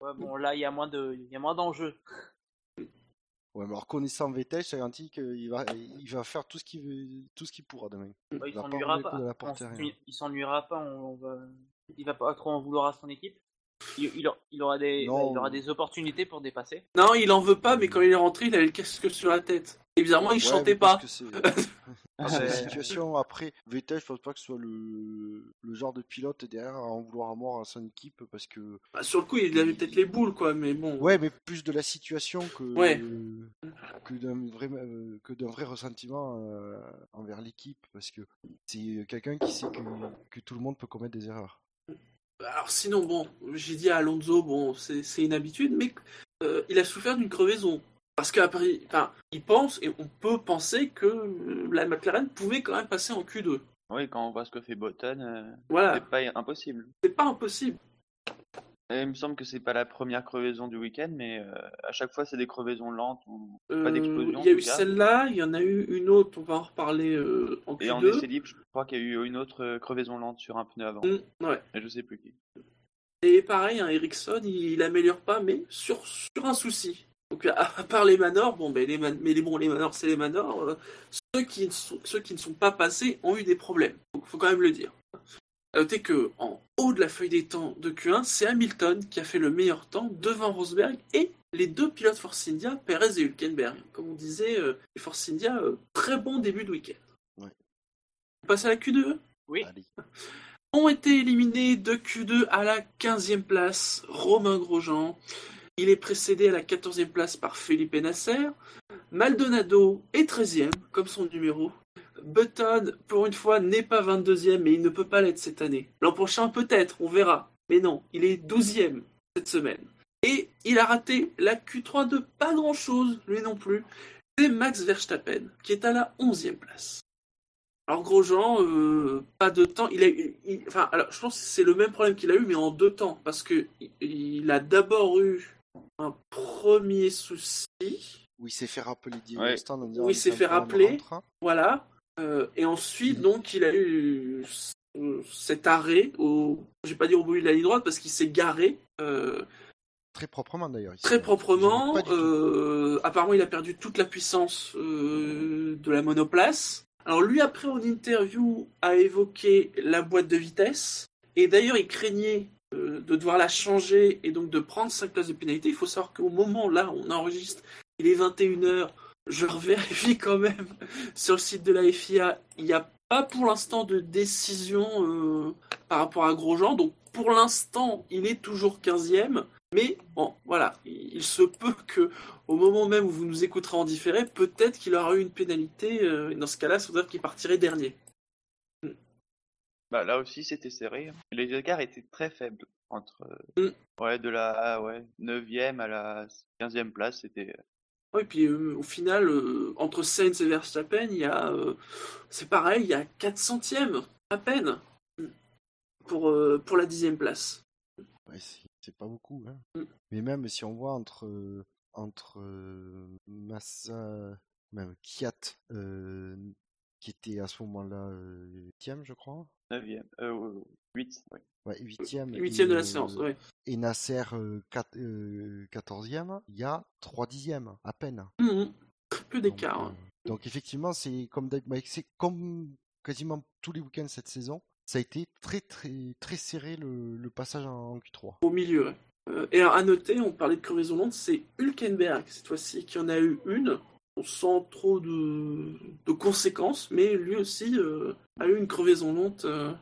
Ouais, bon, là, il y a moins de, il y a moins d'enjeux. Ouais, mais alors connaissant Vettel, je garantis qu'il va, il va faire tout ce qu'il veut, tout ce qu'il pourra demain. Ouais, il s'ennuiera pas. que de la On il s'ennuiera pas. On, on va, il va pas trop en vouloir à son équipe. Il, il aura- il aura des, Non. il aura des opportunités pour dépasser. Non, il en veut pas, mais quand il est rentré, il avait le casque sur la tête. Et bizarrement, il Ouais, chantait pas. c'est- Ah, la *laughs* situation. Après, Vettel, je pense pas que ce soit le, le genre de pilote derrière à en vouloir à mort à son équipe parce que. Bah, sur le coup, il avait peut-être les boules, quoi, mais bon. Ouais, mais plus de la situation que, Ouais. que d'un vrai, euh, que d'un vrai ressentiment euh, envers l'équipe parce que c'est quelqu'un qui sait que, que tout le monde peut commettre des erreurs. Alors sinon, bon, j'ai dit à Alonso, bon, c'est une habitude, mais euh, il a souffert d'une crevaison. Parce qu'après, enfin, il pense, et on peut penser que euh, la McLaren pouvait quand même passer en Q2. Oui, quand on voit ce que fait Button, euh, Voilà, c'est pas impossible. c'est pas impossible. Et il me semble que c'est pas la première crevaison du week-end, mais euh, à chaque fois c'est des crevaisons lentes ou pas Euh, d'explosion. il y a eu celle-là, il y en a eu une autre, on va en reparler euh, en Et en Q2. essai libre, je crois qu'il y a eu une autre crevaison lente sur un pneu avant. Mm, ouais. Mais je sais plus qui. Et pareil, hein, Ericsson, il, il améliore pas, mais sur, sur un souci. Donc à, à part les manors, bon, ben, les, man- mais les, bon, les manors, c'est les manors. ceux, qui ne sont, ceux qui ne sont pas passés ont eu des problèmes. Donc faut quand même le dire. À noter que en haut de la feuille des temps de Q1, c'est Hamilton qui a fait le meilleur temps devant Rosberg et les deux pilotes Force India, Perez et Hülkenberg. Comme on disait, euh, les Force India, euh, très bon début de week-end. Ouais. On passe à la Q2 Oui. Allez. ont été éliminés de Q2 à la 15e place Romain Grosjean. Il est précédé à la 14e place par Felipe Nasser. Maldonado est 13e, comme son numéro. Button, pour une fois, n'est pas 22e, mais il ne peut pas l'être cette année. L'an prochain, peut-être, on verra. Mais non, il est 12e cette semaine. Et il a raté la Q3 de pas grand-chose, lui non plus. C'est Max Verstappen, qui est à la 11e place. Alors Grosjean, euh, pas de temps. Il a, eu- il- enfin, alors je pense que c'est le même problème qu'il a eu, mais en deux temps, parce que il- il a d'abord eu un premier souci, Où il s'est fait rappeler Diego Ouais. Où il que s'est c'est un fait rappeler. voilà, euh, et ensuite donc il a eu euh, cet arrêt au, je vais pas dire au bout de la ligne droite parce qu'il s'est garé euh, Très proprement d'ailleurs. très proprement. euh, apparemment, il a perdu toute la puissance de la monoplace. Alors lui, après en interview, a évoqué la boîte de vitesse. Et d'ailleurs, il craignait de devoir la changer et donc de prendre 5 places de pénalité. Il faut savoir qu'au moment là, où on enregistre, il est 21h. Je revérifie quand même sur le site de la FIA. Il n'y a pas pour l'instant de décision euh, par rapport à Grosjean. Donc pour l'instant, il est toujours 15e. Mais bon, voilà, il se peut que au moment même où vous nous écouterez en différé, peut-être qu'il aura eu une pénalité. euh, et dans ce cas-là, ça veut dire qu'il partirait dernier. Bah là aussi c'était serré. hein. Les écarts étaient très faibles entre Mm. ouais de la ouais 9e à la 15e place, c'était Oui, puis euh, au final, euh, entre Sainz et Verstappen, il y a, euh, c'est pareil, il y a 4 centièmes à peine pour pour la dixième place. Ouais, c'est pas beaucoup. Hein. Mm. Mais même si on voit entre, entre Massa, même Kiat, qui était à ce moment-là euh, huitième, je crois. 9e euh 8 ouais. Ouais, huitième. Huitième de la séance, ouais. Et Nasser, euh, quat- euh, quatorzième. Il y a trois dixièmes, à peine. Très peu d'écart. Donc, hein. donc effectivement, c'est comme, bah, c'est comme quasiment tous les week-ends cette saison. Ça a été très très très serré le, le passage en Q3. au milieu. ouais. Euh, et alors, à noter, on parlait de crevaison lente, c'est Hülkenberg cette fois-ci qui en a eu une, sans trop de, de conséquences, mais lui aussi euh, a eu une crevaison lente euh,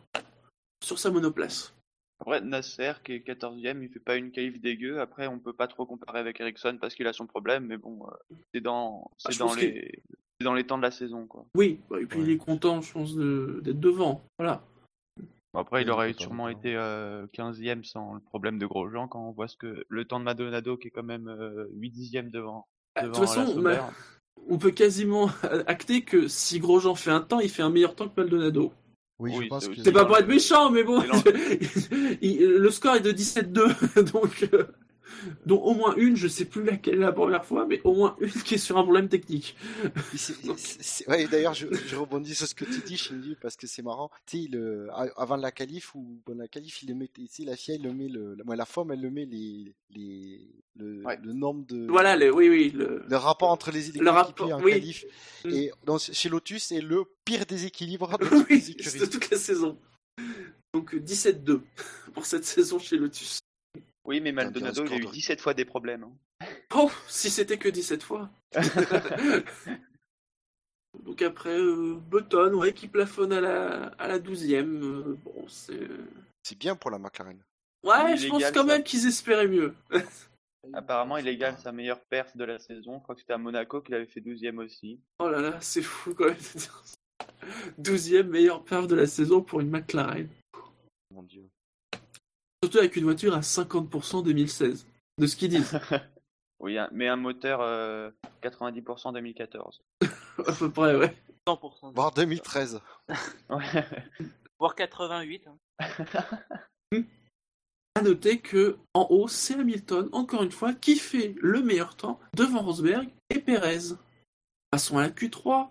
sur sa monoplace. Après Nasser qui est 14e, il fait pas une qualif dégueu. Après on peut pas trop comparer avec Ericsson parce qu'il a son problème, mais bon euh, c'est dans c'est Ah, dans les c'est dans les temps de la saison quoi. Oui, bah, et puis Ouais. il est content, je pense, de- d'être devant. Voilà. Après, il aurait sûrement été euh, 15e sans le problème de Grosjean quand on voit ce que le temps de Maldonado qui est quand même euh, 8 dixièmes devant. Ah, De devant toute façon, la Sauber. ma- on peut quasiment *laughs* acter que si Grosjean fait un temps, il fait un meilleur temps que Maldonado. Oui, Oui, je pense c'est que C'est pas pour être méchant, mais bon, *laughs* il- le score est de 17-2, *laughs* donc euh, dont au moins une, je sais plus laquelle est la première fois, mais au moins une qui est sur un problème technique. *laughs* Ouais, d'ailleurs, je, je rebondis sur ce que tu dis, Shinji, parce que c'est marrant. Tu sais, euh, avant la qualif, ou bon, la il le met, la fille, elle le met, le, la, la femme, elle le met les, les, le, Ouais. le nombre de. Voilà, le, oui, oui, le, Le rapport entre les équipes rapport, en oui. Mm. Et donc, chez Lotus, c'est le pire déséquilibre de *laughs* oui, les toute la saison. Donc euh, 17-2 pour cette saison chez Lotus. Oui, mais Maldonado, il a eu de- 17 fois des problèmes. hein. *laughs* Oh, si c'était que 17 fois. *laughs* Donc après, euh, Button, ouais, qui plafonne à la, à la 12e. euh, bon, c'est. C'est bien pour la McLaren. Ouais, Il je pense quand ça. même qu'ils espéraient mieux. *laughs* Apparemment, il égale sa meilleure perf de la saison. Je crois que c'était à Monaco qu'il avait fait 12ème aussi. Oh là là, c'est fou quand même. 12e meilleure perf de la saison pour une McLaren. Mon dieu. Surtout avec une voiture à 50% 2016. De ce qu'ils disent. *laughs* Oui, mais un moteur euh, 90% 2014. *laughs* à peu près, ouais. 100%. Voire 2013. *laughs* Ouais. Voire 88. hein. À noter que en haut, c'est Hamilton, encore une fois, qui fait le meilleur temps devant Rosberg et Perez. Passons à la Q3.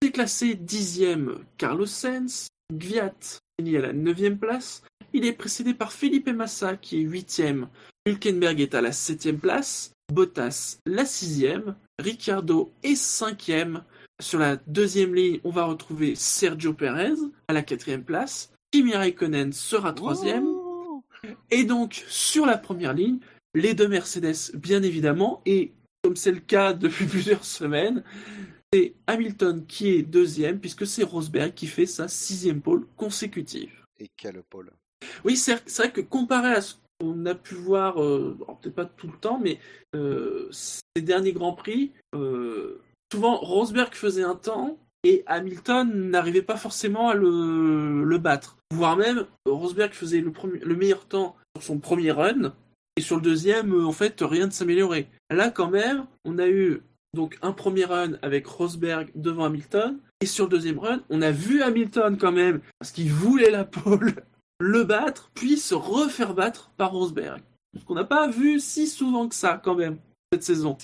C'est classé dixième Carlos Sainz, Gviat finit à la neuvième place. Il est précédé par Felipe Massa qui est huitième. Hülkenberg est à la septième place. Bottas la sixième. Ricciardo est cinquième. Sur la deuxième ligne, on va retrouver Sergio Perez à la quatrième place. Kimi Raikkonen sera troisième. Et donc, sur la première ligne, les deux Mercedes, bien évidemment, et comme c'est le cas depuis *laughs* plusieurs semaines, c'est Hamilton qui est deuxième, puisque c'est Rosberg qui fait sa sixième pole consécutive. Et quel pôle. Oui, c'est vrai que comparé à ce qu'on a pu voir, euh, peut-être pas tout le temps, mais euh, ces derniers Grands Prix, euh, souvent Rosberg faisait un temps et Hamilton n'arrivait pas forcément à le, battre. Voire même, Rosberg faisait le, premier- le meilleur temps sur son premier run et sur le deuxième, en fait, rien ne s'améliorait. Là, quand même, on a eu donc un premier run avec Rosberg devant Hamilton et sur le deuxième run, on a vu Hamilton quand même parce qu'il voulait la pole le battre, puis se refaire battre par Rosberg. Ce qu'on n'a pas vu si souvent que ça, quand même, cette saison.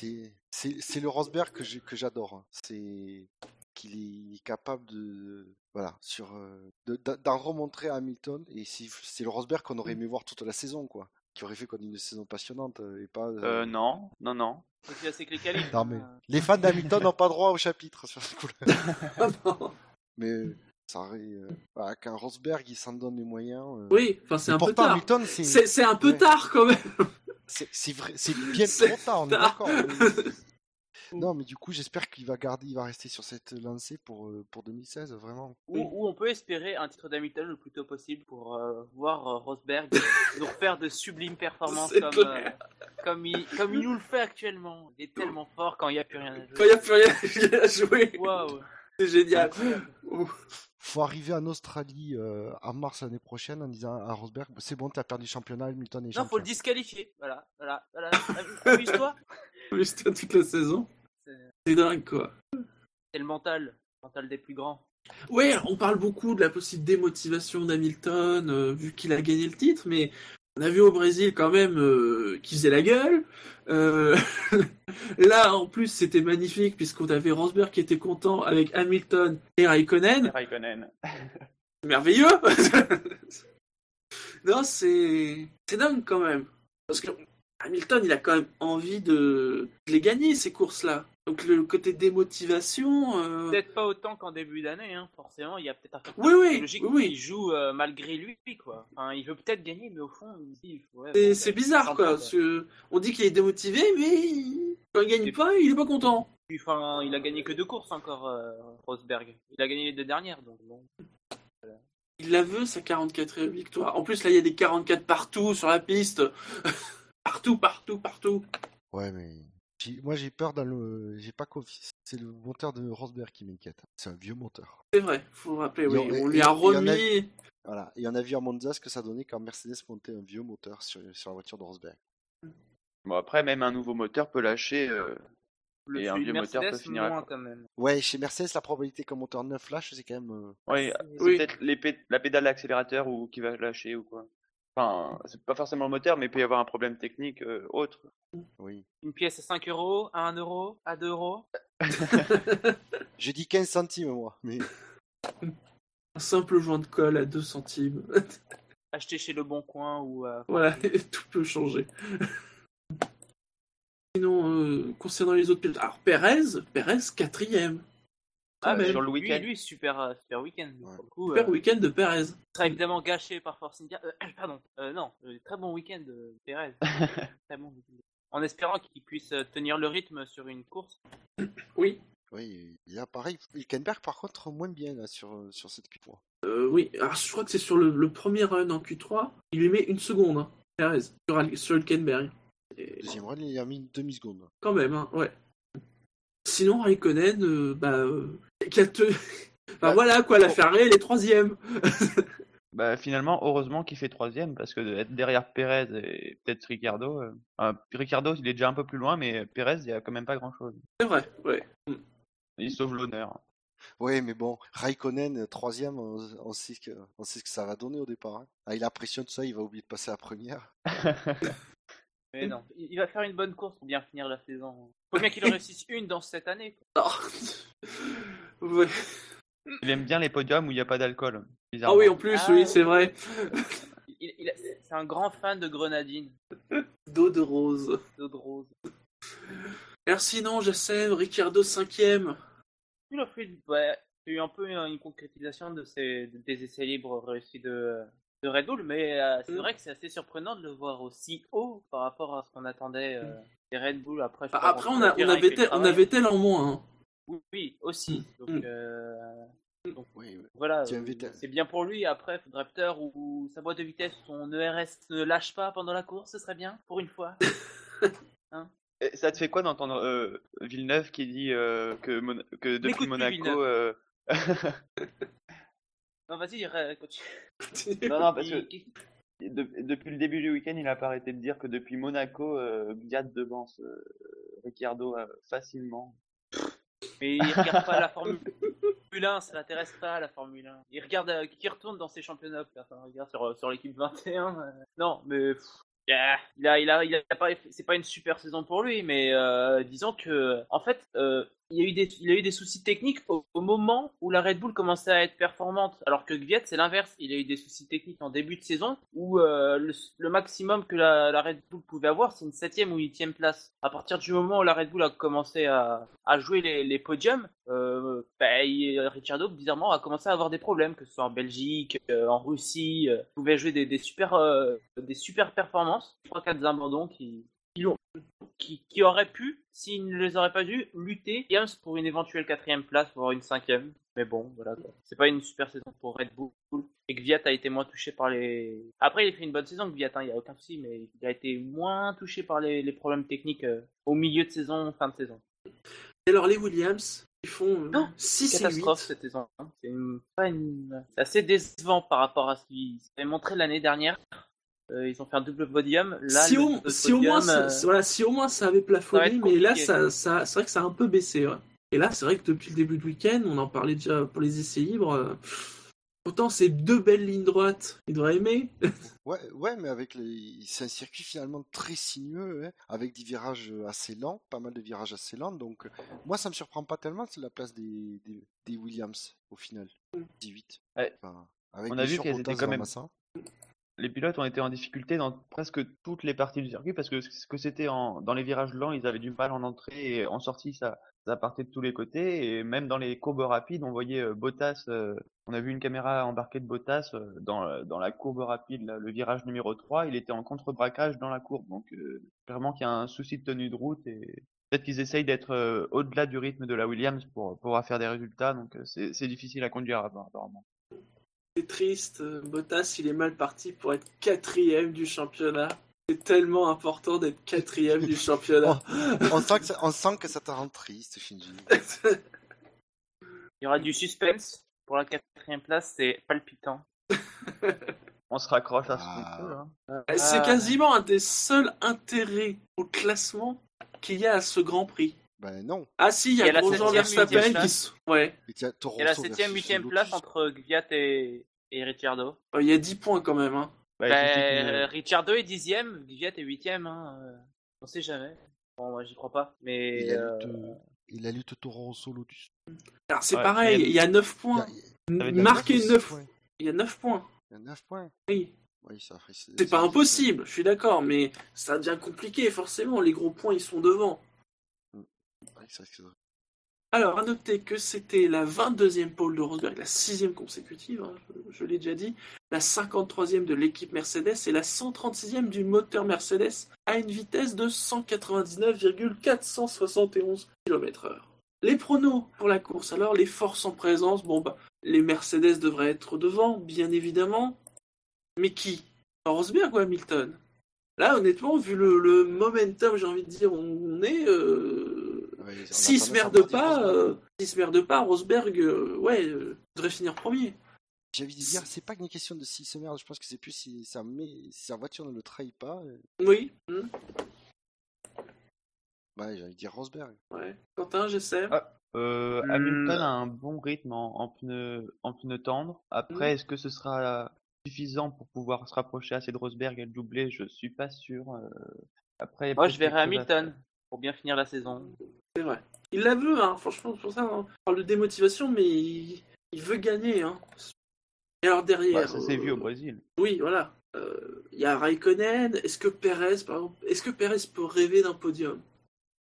C'est- le Rosberg que j'adore. hein. C'est qu'il est capable de voilà sur euh, de- d'en remontrer à Hamilton et c'est le Rosberg qu'on aurait aimé voir toute la saison quoi qui aurait fait qu'on ait une saison passionnante euh, et pas euh, Euh, non, non, non. Qualifs. Non, mais Euh, les fans d'Hamilton n'ont pas droit au chapitre sur ce coup-là. *laughs* Ah non. Mais ça aurait euh, voilà, qu'un Rosberg il s'en donne les moyens. euh. oui, enfin, c'est un peu tard. Hamilton c'est C'est c'est un peu Ouais. tard, quand même. c'est c'est vrai c'est bien *laughs* C'est trop tard on est tard. d'accord. mais- *laughs* Non mais du coup j'espère qu'il va garder il va rester sur cette lancée pour euh, pour 2016 vraiment. Ou, ou on peut espérer un titre d'Hamilton le plus tôt possible pour euh, voir euh, Rosberg *laughs* nous refaire de sublimes performances comme, euh, comme, il, comme il nous le fait actuellement. Il est tellement fort quand il n'y a plus rien à Quand il n'y jouer. a plus rien à jouer, Waouh! C'est génial. faut arriver en Australie euh, en mars l'année prochaine en disant à Rosberg c'est bon t'as perdu le championnat Hamilton est Non, champion. faut le disqualifier. Voilà, voilà, voilà. *laughs* Amuse-toi. Juste toute la saison. C'est C'est dingue, quoi. c'est le mental. Le mental des plus grands. Ouais, on parle beaucoup de la possible démotivation d'Hamilton, euh, vu qu'il a gagné le titre, mais on a vu au Brésil quand même euh, faisait la gueule. Euh, *laughs* Là, en plus, c'était magnifique, puisqu'on avait Rosberg qui était content avec Hamilton et Raikkonen. Raikkonen. *laughs* Merveilleux *laughs* Non, c'est... C'est dingue quand même. Parce que Hamilton, il a quand même envie de, de les gagner, ces courses-là. Donc le côté démotivation... euh, Peut-être pas autant qu'en début d'année, hein. forcément. Il y a peut-être un facteur Oui, oui, psychologique oui, oui. qui joue euh, malgré lui, quoi. Enfin, il veut peut-être gagner, mais au fond, il se dit. ouais, C'est ben, bizarre, quoi. Parce que on dit qu'il est démotivé, mais il- quand il gagne pas, il est pas content. Enfin, il a gagné que deux courses encore, euh, Rosberg. Il a gagné les deux dernières, donc bon. Il la veut, sa 44e victoire. En plus, là, il y a des 44 partout sur la piste. *laughs* partout, partout, partout. Ouais, mais moi j'ai peur dans le. J'ai pas confiance. C'est le moteur de Rosberg qui m'inquiète. C'est un vieux moteur. C'est vrai, faut le rappeler, oui. on- lui a remis... Voilà. Et on a vu à Monza ce que ça donnait quand Mercedes montait un vieux moteur sur, sur la voiture de Rosberg. Bon, après, même un nouveau moteur peut lâcher. euh, Le Et un vieux moteur peut Mercedes, finir à- moins quand même. Ouais, chez Mercedes, la probabilité qu'un moteur neuf lâche, c'est quand même. euh, Ouais, c'est Oui. peut-être les pé- la pédale d'accélérateur ou qui va lâcher ou quoi. Enfin, c'est pas forcément le moteur, mais il peut y avoir un problème technique euh, autre. Oui. Une pièce à 5 euros, à 1 euro, à 2 euros. J'ai dit 15 centimes, moi. Mais *laughs* Un simple joint de colle à 2 centimes. *laughs* Acheter chez Le Bon Coin ou. euh, voilà, *laughs* tout peut changer. Sinon, euh, concernant les autres pilotes... Alors, Perez, Perez, quatrième. Ah, mais sur le lui, week-end. lui, super, euh, super week-end. Ouais. Coup, Super euh, week-end de Perez. sera évidemment gâché par Force India. Euh, *clears throat* pardon, euh, non, euh, très bon week-end de Perez. *laughs* très bon week-end. En espérant qu'il puisse euh, tenir le rythme sur une course. Oui. Oui, il y a pareil. Hülkenberg, par contre, moins bien là, sur, sur cette Q3. Euh, oui, alors je crois que c'est sur le, le premier run en Q3, il lui met une seconde, hein, Perez, sur, sur Hülkenberg. Et- Deuxième run, il a mis une demi-seconde. Quand même, hein, ouais. Sinon, Raikkonen, euh, bah, euh, *laughs* quatre- Enfin, Bah, voilà quoi, la Ferrari, elle est troisième. *laughs* Bah finalement, heureusement qu'il fait troisième parce que être derrière Perez et peut-être Ricardo, euh, enfin, Ricardo il est déjà un peu plus loin, mais Perez il y a quand même pas grand chose. C'est vrai, ouais. Il sauve l'honneur. Oui, mais bon, Raikkonen, troisième, on, on sait que, on sait ce que ça va donner au départ. hein. Ah, il a pression de ça, il va oublier de passer à la première. *laughs* Mais non, il va faire une bonne course pour bien finir la saison. Faut bien qu'il en réussisse une dans cette année. Il aime bien les podiums où il n'y a pas d'alcool. Ah oui, en plus, Ah, oui, oui. c'est vrai. Il- il a- C'est un grand fan de grenadine, Dos de rose. d'eau de rose. Merci, non, Jassem, Ricardo cinquième. Il a fait une- ouais, il y a eu un peu une, concrétisation de ces, de- des essais libres réussis de, de Red Bull, mais euh, c'est Mm. vrai que c'est assez surprenant de le voir aussi haut par rapport à ce qu'on attendait euh, des Red Bull. Après, Ah, pense Après, on, a, avait tel, on travail. avait tel en moins. hein. Oui, Oui, aussi. Donc, Mm. euh, Oui, oui. voilà, euh, c'est bien pour lui. Après, faudrait peut-être où sa boîte de vitesse, son ERS ne lâche pas pendant la course, ce serait bien, pour une fois. *laughs* Et ça te fait quoi d'entendre euh, Villeneuve qui dit euh, que, Mon- que depuis Monaco. *laughs* Non, vas-y, continue. non, non, parce que de- depuis le début du week-end, il a pas arrêté de dire que depuis Monaco, euh, devance euh, Ricciardo euh, facilement. Mais il regarde pas la Formule 1, ça l'intéresse pas la Formule 1. Il regarde euh, qui retourne dans ses championnats, personne regarde sur, sur l'équipe 21. euh. Non, mais pff, yeah, il a, il a, il a pas, c'est pas une super saison pour lui, mais euh, disons que, en fait, euh, il y a eu des, soucis techniques au, moment où la Red Bull commençait à être performante, alors que Gviat c'est l'inverse. Il a eu des soucis techniques en début de saison où euh, le, maximum que la, Red Bull pouvait avoir, c'est une septième ou huitième place. À partir du moment où la Red Bull a commencé à, jouer les, podiums, euh, bah, bizarrement a commencé à avoir des problèmes, que ce soit en Belgique, euh, en Russie, euh, il pouvait jouer des, super, des super performances. Trois quatre abandons qui, qui qui, qui auraient pu, s'ils ne les auraient pas dû, lutter Williams pour une éventuelle quatrième place, voire une cinquième. Mais bon, voilà. C'est pas une super saison pour Red Bull. Et Gviat a été moins touché par les. Après, il a fait une bonne saison, Gviat, il n'y a aucun souci, mais il a été moins touché par les, les problèmes techniques euh, au milieu de saison, fin de saison. Et alors, les Williams, ils font euh, Non, 6 et 8. Catastrophe cette saison. hein. C'est une- une- c'est assez décevant par rapport à ce qu'ils avaient montré l'année dernière. Euh, ils ont fait un double podium. Là, si, le au, double si, au moins, podium, ça, euh, voilà, si au moins ça avait plafonné, mais là, ça, ça, c'est vrai que ça a un peu baissé. ouais. Et là, c'est vrai que depuis le début du week-end, on en parlait déjà pour les essais libres. euh, Pourtant, c'est deux belles lignes droites. Il devrait aimer. *laughs* Ouais, ouais, mais avec les... c'est un circuit finalement très sinueux, hein, avec des virages assez lents, pas mal de virages assez lents. Donc, moi, ça me surprend pas tellement, c'est la place des, des, des Williams au final, 18. Ouais. Enfin, avec On a vu qu'elles étaient quand même- Massa. Les pilotes ont été en difficulté dans presque toutes les parties du circuit parce que ce que c'était dans les virages lents, ils avaient du mal en entrée et en sortie, ça, partait de tous les côtés. Et même dans les courbes rapides, on voyait euh, Bottas, euh, on a vu une caméra embarquée de Bottas euh, dans, la courbe rapide, le virage numéro 3, il était en contre-braquage dans la courbe. Donc, clairement qu'il y a un souci de tenue de route et peut-être qu'ils essayent d'être au-delà du rythme de la Williams pour pouvoir faire des résultats. Donc, c'est c'est difficile à conduire apparemment. C'est triste. euh, Bottas, il est mal parti pour être quatrième du championnat. C'est tellement important d'être quatrième du championnat. on, sent que ça, on sent que ça te rend triste, Shinji. Il y aura du suspense pour la quatrième place, c'est palpitant. *laughs* On se raccroche à ce Ah. hein. C'est Ah. quasiment un des seuls intérêts au classement qu'il y a à ce Grand Prix. Ben non. Ah si, il y a a la Grosjean septième, Verstappen huitième qui... Ouais, Il y a la Rosso septième, versus huitième Lotus. place entre Gviat et, et Ricciardo? Euh, il y a 10 points quand même. Hein. Bah, il que- euh, Ricciardo est dixième, Gviat est huitième. Hein. euh, On sait jamais. Bon, moi j'y crois pas. Mais la euh, lutte, et la lutte Toro Rosso Lotus. Alors c'est Ouais, pareil, il y a- il y a 9 Il y points. a, il Marqué y a 9 points. Il y a 9 points. Il y a 9 points. Oui. Oui, ça C'est pas impossible, je suis d'accord, mais ça devient compliqué forcément. Les gros points, ils sont devant. Ouais, c'est vrai que c'est- Alors, à noter que c'était la 22e pole de Rosberg, la 6e consécutive, hein, je, l'ai déjà dit, la 53e de l'équipe Mercedes et la 136e du moteur Mercedes à une vitesse de 199,471 km/h. Les pronos pour la course. Alors, les forces en présence, bon, bah, les Mercedes devraient être devant, bien évidemment. Mais qui? Rosberg ou Hamilton? Là, honnêtement, vu le, le momentum, j'ai envie de dire, on est. Euh... S'il se merde pas, Rosberg. euh, s'il se merde pas, Rosberg, euh, ouais, euh, devrait finir premier. J'ai envie de dire, c'est pas une question de s'il se merde, je pense que c'est plus si sa, si voiture ne le trahit pas. euh, Oui. Ouais, j'ai envie de dire Rosberg. Ouais. Quentin, j'essaie. Ah. Euh. Hamilton a un bon rythme en, en pneus en pneus tendres. Après, Hmm. est-ce que ce sera suffisant pour pouvoir se rapprocher assez de Rosberg et le doubler? Je suis pas sûr. euh. Après, Moi, je à Hamilton pour bien finir la saison. C'est vrai. Il la veut, hein, franchement, c'est pour ça. hein. On parle de démotivation, mais il, il veut gagner. Hein. Et alors derrière. Bah, ça s'est vu euh, au Brésil. Oui, voilà. Euh, Il y a Raikkonen. Est-ce que Perez, par exemple, est-ce que Perez peut rêver d'un podium?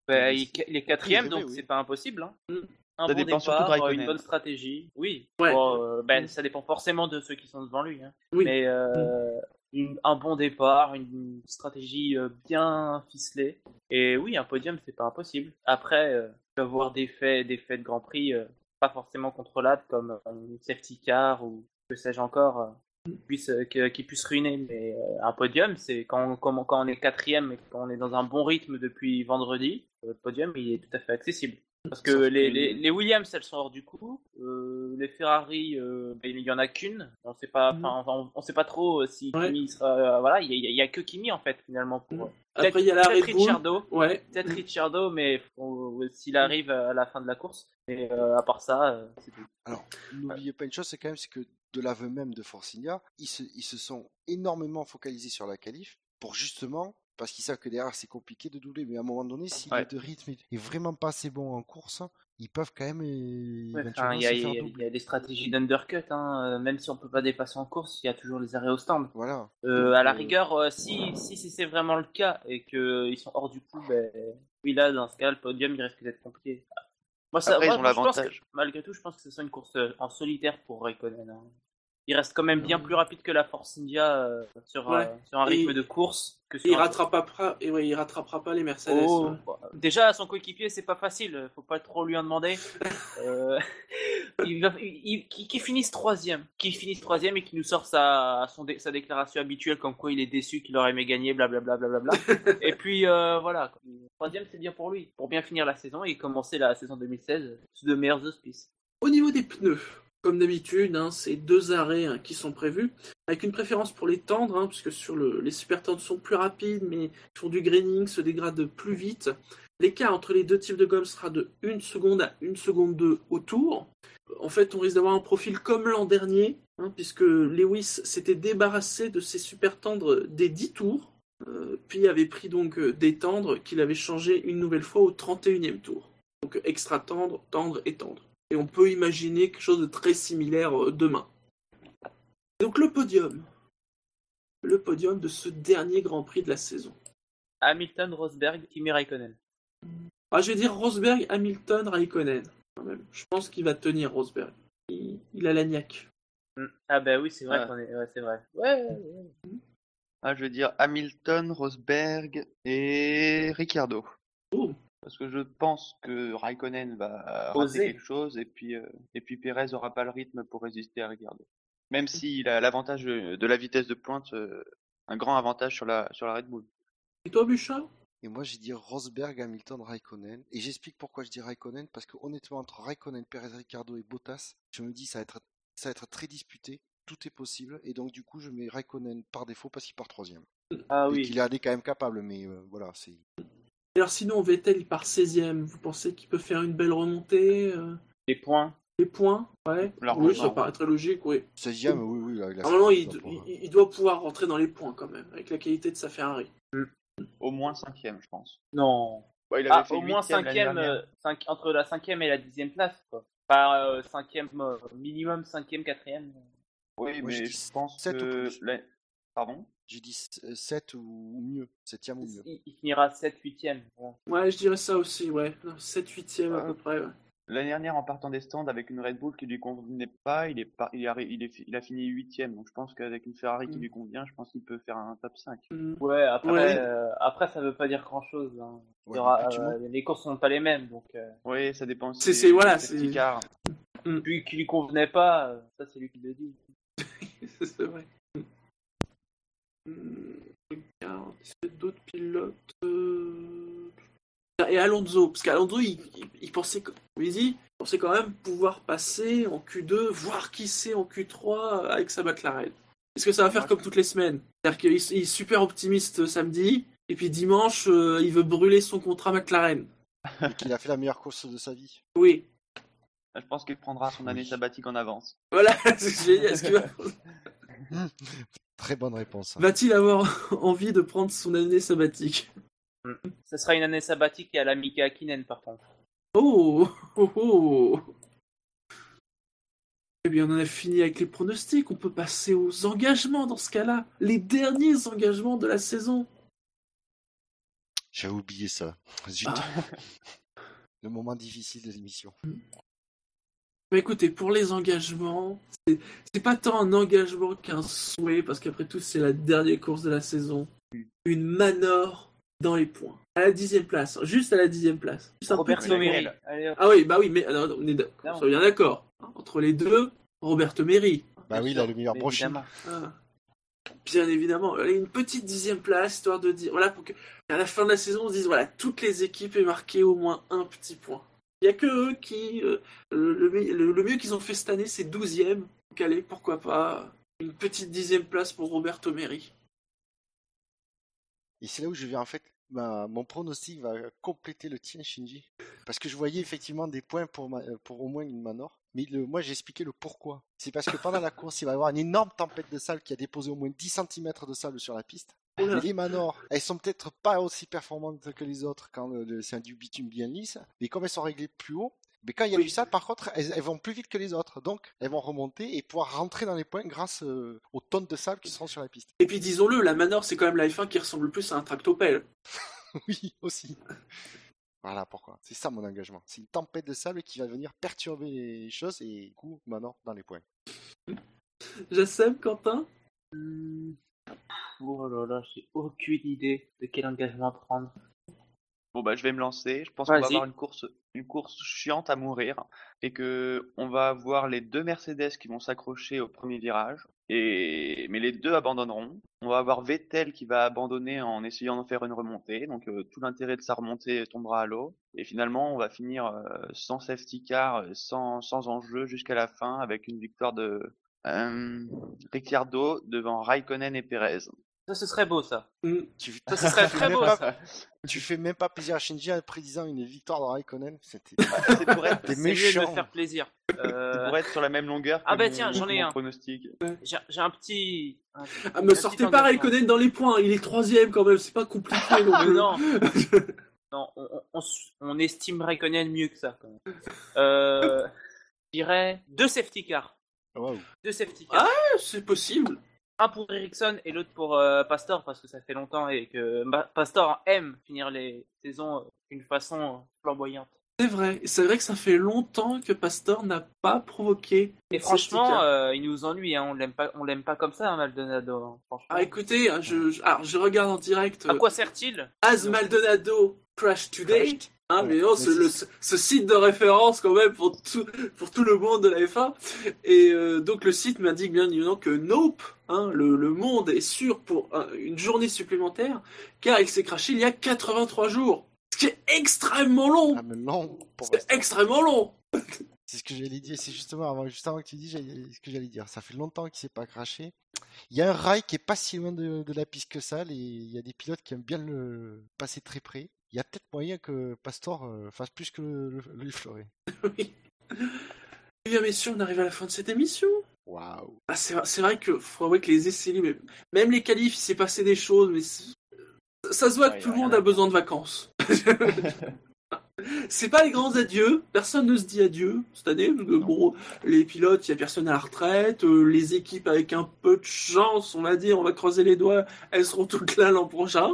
Bah, Oui, il, est quatrième, donc oui. c'est pas impossible. Hein. Mm. Un Ça bon dépend surtout de départ, une bonne stratégie. Oui. Ouais. Bon, euh, ben, Mm. ça dépend forcément de ceux qui sont devant lui. Hein. Oui. Mais euh, une- un bon départ, une stratégie euh, bien ficelée. Et oui, un podium, c'est pas impossible. Après, euh, peut y avoir des faits, des faits de Grand Prix euh, pas forcément contrôlables comme euh, une safety car ou que sais-je encore. euh, qui puisse, que- qui puisse ruiner, mais un podium, c'est quand, on- quand, on- est quatrième et quand on est dans un bon rythme depuis vendredi, le podium il est tout à fait accessible. Parce que les, les, les Williams, elles sont hors du coup. Euh, les Ferrari, euh, ben, il y en a qu'une. On sait pas, enfin, on, on sait pas trop euh, si Ouais. Kimi sera. euh, voilà, il y, a- il y a que Kimi en fait finalement pour. Euh, Après, il y a la Red Bull. Ouais. peut-être Ricciardo, mais s'il arrive à la fin de la course. Et euh, à part ça, euh, c'est tout. Alors, n'oubliez pas une chose, c'est quand même c'est que de l'aveu même de Forcinia, ils se, ils se sont énormément focalisés sur la qualif pour justement, parce qu'ils savent que derrière c'est compliqué de doubler, mais à un moment donné, si Ouais. le de rythme est- vraiment pas assez bon en course, ils peuvent quand même euh, Ouais, éventuellement enfin, il y, y a- doubler. il y a des stratégies d'undercut, hein, euh, même si on peut pas dépasser en course, il y a toujours les arrêts au stand. Voilà. Euh, Donc, à la euh, rigueur, euh, si, si, si c'est vraiment le cas et qu'ils sont hors du coup, ben, oui, là, dans ce cas, le podium, il risque d'être compliqué. Moi, ça, Après, moi, ils ont l'avantage. malgré tout, je pense que ce soit une course en solitaire pour Raikkonen. hein. Il reste quand même bien Mhm. plus rapide que la Force India euh, sur, euh, sur un Et- rythme de course que sur Il un- rattrapera pas, et ouais, il rattrapera pas les Mercedes. Oh, ouais. bah, déjà, son coéquipier, c'est pas facile. Faut pas trop lui en demander. *laughs* Euh, il va, il- il- qui, qui finisse troisième, qui finisse troisième et qui nous sort sa, son dé- sa déclaration habituelle comme quoi il est déçu qu'il aurait aimé gagner, blablabla. blablabla. *laughs* et puis euh, voilà, troisième c'est bien pour lui, pour bien finir la saison et commencer la saison 2016 sous de meilleurs auspices. Au niveau des pneus, comme d'habitude, hein, c'est deux arrêts hein, qui sont prévus, avec une préférence pour les tendres, hein, puisque sur le, les super tendres sont plus rapides, mais font du graining, se dégradent plus vite. L'écart entre les deux types de gomme sera de 1 seconde à 1 seconde 2 au tour. En fait, on risque d'avoir un profil comme l'an dernier, hein, puisque Lewis s'était débarrassé de ses super tendres dès 10 tours, euh, puis avait pris donc euh, des tendres qu'il avait changé une nouvelle fois au 31e tour. Donc extra tendre, tendre et tendre. Et on peut imaginer quelque chose de très similaire euh, demain. Donc le podium. Le podium de ce dernier Grand Prix de la saison. Hamilton, Rosberg, Kimi Raikkonen. Ah, je vais dire Rosberg, Hamilton, Raikkonen. Quand même. Je pense qu'il va tenir Rosberg. Il, il a la niaque. Mm. Ah bah oui, c'est vrai qu'on est, ouais, c'est vrai. Ouais, ouais, ouais. Ah, je veux dire Hamilton, Rosberg et Ricciardo. Oh. Parce que je pense que Raikkonen va Oser. rater quelque chose et puis euh, et puis Perez aura pas le rythme pour résister à Ricciardo. Même s'il a l'avantage de de la vitesse de pointe, euh, un grand avantage sur la sur la Red Bull. Et toi, Bouchard Et moi, j'ai dit Rosberg, Hamilton, Raikkonen. Et j'explique pourquoi je dis Raikkonen, parce que honnêtement, entre Raikkonen, Perez, Ricardo et Bottas, je me dis ça va être, ça va être très disputé. Tout est possible. Et donc, du coup, je mets Raikkonen par défaut parce qu'il part troisième. Ah et oui. qu'il en est quand même capable, mais euh, voilà, c'est. Alors sinon, Vettel, il part 16ème. Vous pensez qu'il peut faire une belle remontée euh, Les points. Les points Ouais. Largement. Oui, ça paraît très logique, oui. 16ème, oui, oui, là, il a Normalement, il, doit pouvoir- il- il doit pouvoir rentrer dans les points quand même, avec la qualité de sa Ferrari. Au moins cinquième, je pense. Non. Ouais, il Ah, avait fait au moins huitième l'année cinquième, dernière. euh, entre la cinquième et la dixième place, quoi. Pas euh, cinquième, euh, minimum cinquième, quatrième. Oui, Moi, je mais dis je pense que plus. la- pardon? J'ai dit 7 ou mieux, 7ème ou mieux. Il, il finira 7 8 e Ouais, je dirais ça aussi, ouais. 7 8 e à Ouais. peu près, ouais. L'année dernière, en partant des stands avec une Red Bull qui lui convenait pas, il est pas, il, a, il, est, il a fini huitième. Donc je pense qu'avec une Ferrari qui Mm. lui convient, je pense qu'il peut faire un top 5. Mm. Ouais, après, Ouais. euh, après ça veut pas dire grand chose. Hein. Il y Ouais, aura, effectivement. euh, les courses sont pas les mêmes, donc euh, Oui, ça dépend aussi. C'est- c'est- voilà, c'est- cars. lui qui lui convenait pas, euh, ça c'est lui qui le dit. *laughs* c'est vrai. Hmm, Regarde, a d'autres pilotes euh, Et Alonso, parce qu'Alonso, il, il, il pensait, il pensait quand même pouvoir passer en Q2, voir qui c'est en Q3 avec sa McLaren. Est-ce que ça va faire comme toutes les semaines? C'est-à-dire qu'il il est super optimiste samedi, et puis dimanche, euh, il veut brûler son contrat McLaren. Et qu'il a fait la meilleure course de sa vie. Oui. Je pense qu'il prendra son année sabbatique en avance. Voilà, *laughs* c'est génial. Va- *laughs* Très bonne réponse. hein. va-t-il avoir *laughs* envie de prendre son année sabbatique? Ça sera une année sabbatique à la Mika Hakkinen par contre. Oh, oh, oh. Eh bien, on en a fini avec les pronostics. On peut passer aux engagements dans ce cas-là. Les derniers engagements de la saison. J'avais oublié ça. Zut. Ah. Le moment difficile de l'émission. Bah écoutez, pour les engagements, c'est pas tant un engagement qu'un souhait, parce qu'après tout, c'est la dernière course de la saison. Une manor dans les points. À la dixième place, juste à la dixième place. Juste un Roberto Meri. Ah oui, bah oui, mais alors, on est d'accord. Bien d'accord. Entre les deux, Roberto Meri. Bah oui, il a le meilleur brochet. évidemment. Ah. Bien évidemment, allez, une petite dixième place, histoire de dire, voilà, pour que à la fin de la saison, on se dise, voilà, toutes les équipes aient marqué au moins un petit point. Il n'y a que eux qui, euh, le, mieux qu'ils ont fait cette année, c'est douzième. Donc allez, pourquoi pas, une petite dixième place pour Roberto Meri. Et c'est là où je vais en fait, mon pronostic va compléter le tien, Shinji. Parce que je voyais effectivement des points pour, euh, au moins une manor. Mais le, moi j'ai expliqué le pourquoi. C'est parce que pendant la course, il va y avoir une énorme tempête de sable qui a déposé au moins 10 cm de sable sur la piste. Les manors, elles sont peut-être pas aussi performantes que les autres quand euh, le- c'est un du bitume bien lisse. Mais comme elles sont réglées plus haut, mais quand il y a Oui. du sable, par contre, elles, elles vont plus vite que les autres. Donc, elles vont remonter et pouvoir rentrer dans les points grâce euh, aux tonnes de sable qui seront sur la piste. Et puis disons-le, la Manor, c'est quand même la F1 qui ressemble le plus à un tractopelle. *laughs* Oui, aussi. Voilà pourquoi. C'est ça mon engagement. C'est une tempête de sable qui va venir perturber les choses et du coup, maintenant, dans les points. Jassem, Quentin? Hmm. Oh là là, j'ai aucune idée de quel engagement prendre. Bon bah je vais me lancer. Je pense qu'on va avoir une course, une course chiante à mourir et que on va avoir les deux Mercedes qui vont s'accrocher au premier virage et mais les deux abandonneront. On va avoir Vettel qui va abandonner en essayant d'en faire une remontée. Donc euh, tout l'intérêt de sa remontée tombera à l'eau et finalement on va finir euh, sans safety car, euh, sans sans enjeu jusqu'à la fin avec une victoire de Ricciardo devant Raikkonen et Perez. Ça, ce serait beau ça. Hmm. Tu, Ça, ce serait *laughs* très même beau pas- ça. tu fais même pas plaisir à Shinji en prédisant une victoire de Raikkonen. C'était C'est pour être, T'es C'est mieux de méchant. faire plaisir. Euh, pour être sur la même longueur. Ah que bah tiens, j'en ai un. pronostic. J'ai j'ai un petit. un petit- Ah, me sortez pas. Raikkonen dans les points, il est troisième quand même, c'est pas compliqué non Ah, plus. non. *laughs* non, on, on- on s- on estime Raikkonen mieux que ça. Quand même. Euh, je dirais deux safety cars. Waouh. Deux safety cars. C'est possible. Un pour Ericsson et l'autre pour euh, Pastor parce que ça fait longtemps et que Ma- Pastor aime finir les saisons euh, d'une façon euh, flamboyante. C'est vrai, c'est vrai que ça fait longtemps que Pastor n'a pas provoqué. Et franchement, euh, il nous ennuie. Hein. On l'aime pas, on l'aime pas comme ça, hein, Maldonado. hein, franchement. Ah écoutez, je, je- alors, je regarde en direct à quoi sert-il? As Maldonado Crash Today. Crashed. Hein, Ouais, mais non, ce, c'est- le- ce- site de référence quand même pour tout, pour tout le monde de la F1. Et euh, donc le site m'indique bien évidemment que Nope, hein, le, le monde est sûr pour un- une journée supplémentaire, car il s'est craché il y a 83 jours. Ce qui est extrêmement long. Ah, C'est extrêmement long. C'est ce que j'allais dire. C'est justement avant, juste avant que tu dis, ce que j'allais dire. Ça fait longtemps qu'il s'est pas craché. Il y a un rail qui est pas si loin de, de la piste que ça. Et il y a des pilotes qui aiment bien le passer très près. Il y a peut-être moyen que Pastor euh, fasse plus que le, le, le Fleuret. *laughs* Oui. Eh bien messieurs, on arrive à la fin de cette émission. Waouh. Ah, c'est vrai que faut avouer que les essais même les qualifs, il s'est passé des choses, mais c'est- ça se voit Ouais, que tout le monde a besoin de vacances. *laughs* c'est pas les grands adieux, personne ne se dit adieu cette année. que, bon, les pilotes, il y a personne à la retraite, euh, les équipes avec un peu de chance, on va dire, on va creuser les doigts, elles seront toutes là l'an prochain.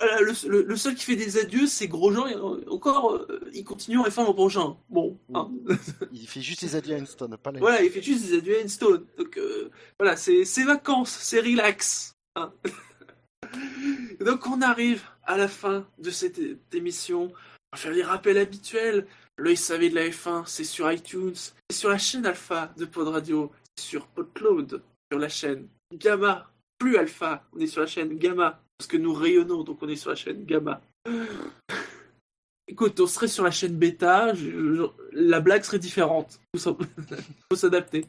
Le, le- le seul qui fait des adieux, c'est Grosjean. Et euh, encore, euh, il continue en F1 l'an prochain. Bon, hein. *laughs* Il fait juste les adieux à Einstein, pas les... voilà, il fait juste des adieux à Enstone. Donc euh, voilà, c'est vacances, c'est relax. hein. *laughs* Donc on arrive à la fin de cette émission. On va faire les rappels habituels. Le SAV de la F1, c'est sur iTunes, c'est sur la chaîne Alpha de Pod Radio, c'est sur PodCloud, sur la chaîne Gamma, plus Alpha, on est sur la chaîne Gamma, parce que nous rayonnons, donc on est sur la chaîne Gamma. Écoute, on serait sur la chaîne Beta, je- je- la blague serait différente. Ça- *laughs* faut s'adapter.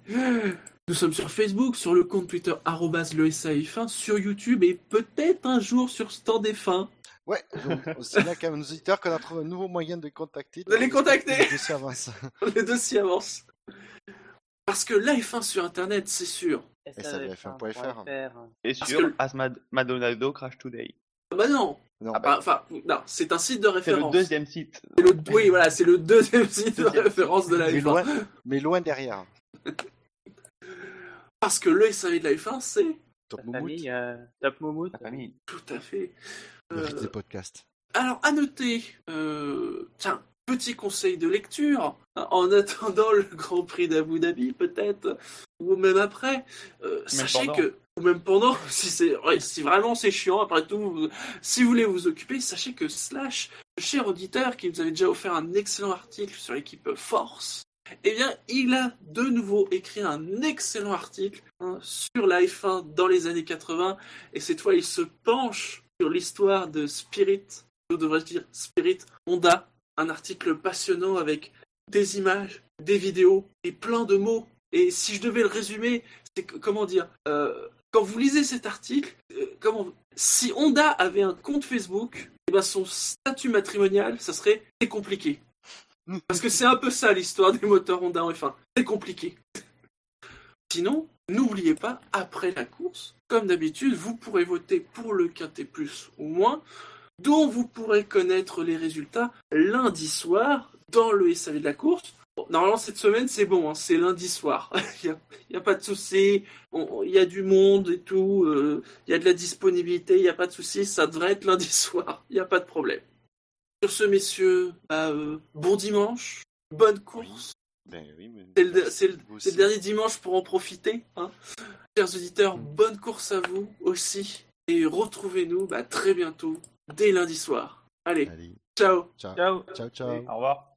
Nous sommes sur Facebook, sur le compte Twitter arrobas le SAF1, sur YouTube et peut-être un jour sur Stand F1. Ouais, donc c'est là quand même nos auditeurs qu'on a trouvé un nouveau moyen de les contacter. De les contacter. Le dossier avance. *laughs* Les dossiers avancent. Parce que la F1 sur Internet, c'est sûr. SAVF1.fr. Et Parce sur que- As Mad- Madonado Crash Today? Ah bah non. Non, Ah bah, Enfin, non, c'est un site de C'est le référence. deuxième site. C'est le- Oui, voilà, c'est le deuxième site de référence de la mais F1. loin, mais loin derrière. *laughs* Parce que le SAV de la F1, c'est Top Moumout, euh, Top Moumout. Tout à fait. le euh, des podcasts. Alors, à noter, euh, tiens, petit conseil de lecture, hein, en attendant le Grand Prix d'Abu Dhabi, peut-être, ou même après, euh, sachez pendant. que, ou même pendant, *laughs* si, c'est, ouais, si vraiment c'est chiant, après tout, vous- si vous voulez vous occuper, sachez que Slash, cher auditeur qui nous avait déjà offert un excellent article sur l'équipe Force, eh bien, il a de nouveau écrit un excellent article hein, sur la F1 dans les années 80, et cette fois, il se penche sur l'histoire de Spirit, ou devrais-je dire Spirit Honda, un article passionnant avec des images, des vidéos et plein de mots. Et si je devais le résumer, c'est comment dire euh, Quand vous lisez cet article, euh, comment si Honda avait un compte Facebook, eh ben son statut matrimonial, ça serait c'est compliqué. Parce que c'est un peu ça l'histoire des moteurs Honda en F1. C'est compliqué. Sinon, n'oubliez pas, après la course, comme d'habitude, vous pourrez voter pour le quintet plus ou moins, dont vous pourrez connaître les résultats lundi soir dans le SAV de la course. Bon, normalement, cette semaine, c'est bon, hein, c'est lundi soir. *laughs* Il n'y a, pas de souci, il y a du monde et tout, euh, il y a de la disponibilité, il n'y a pas de souci, ça devrait être lundi *laughs* soir, il n'y a pas de problème. Sur ce, messieurs, bah, euh, bon dimanche, bonne course. Ben oui, mais... C'est le, dernier dimanche pour en profiter. Hein. Chers auditeurs, bonne course à vous aussi. Et retrouvez-nous bah, très bientôt, dès lundi soir. Allez, Allez, ciao ciao. Ciao. Ciao, ciao. Au revoir.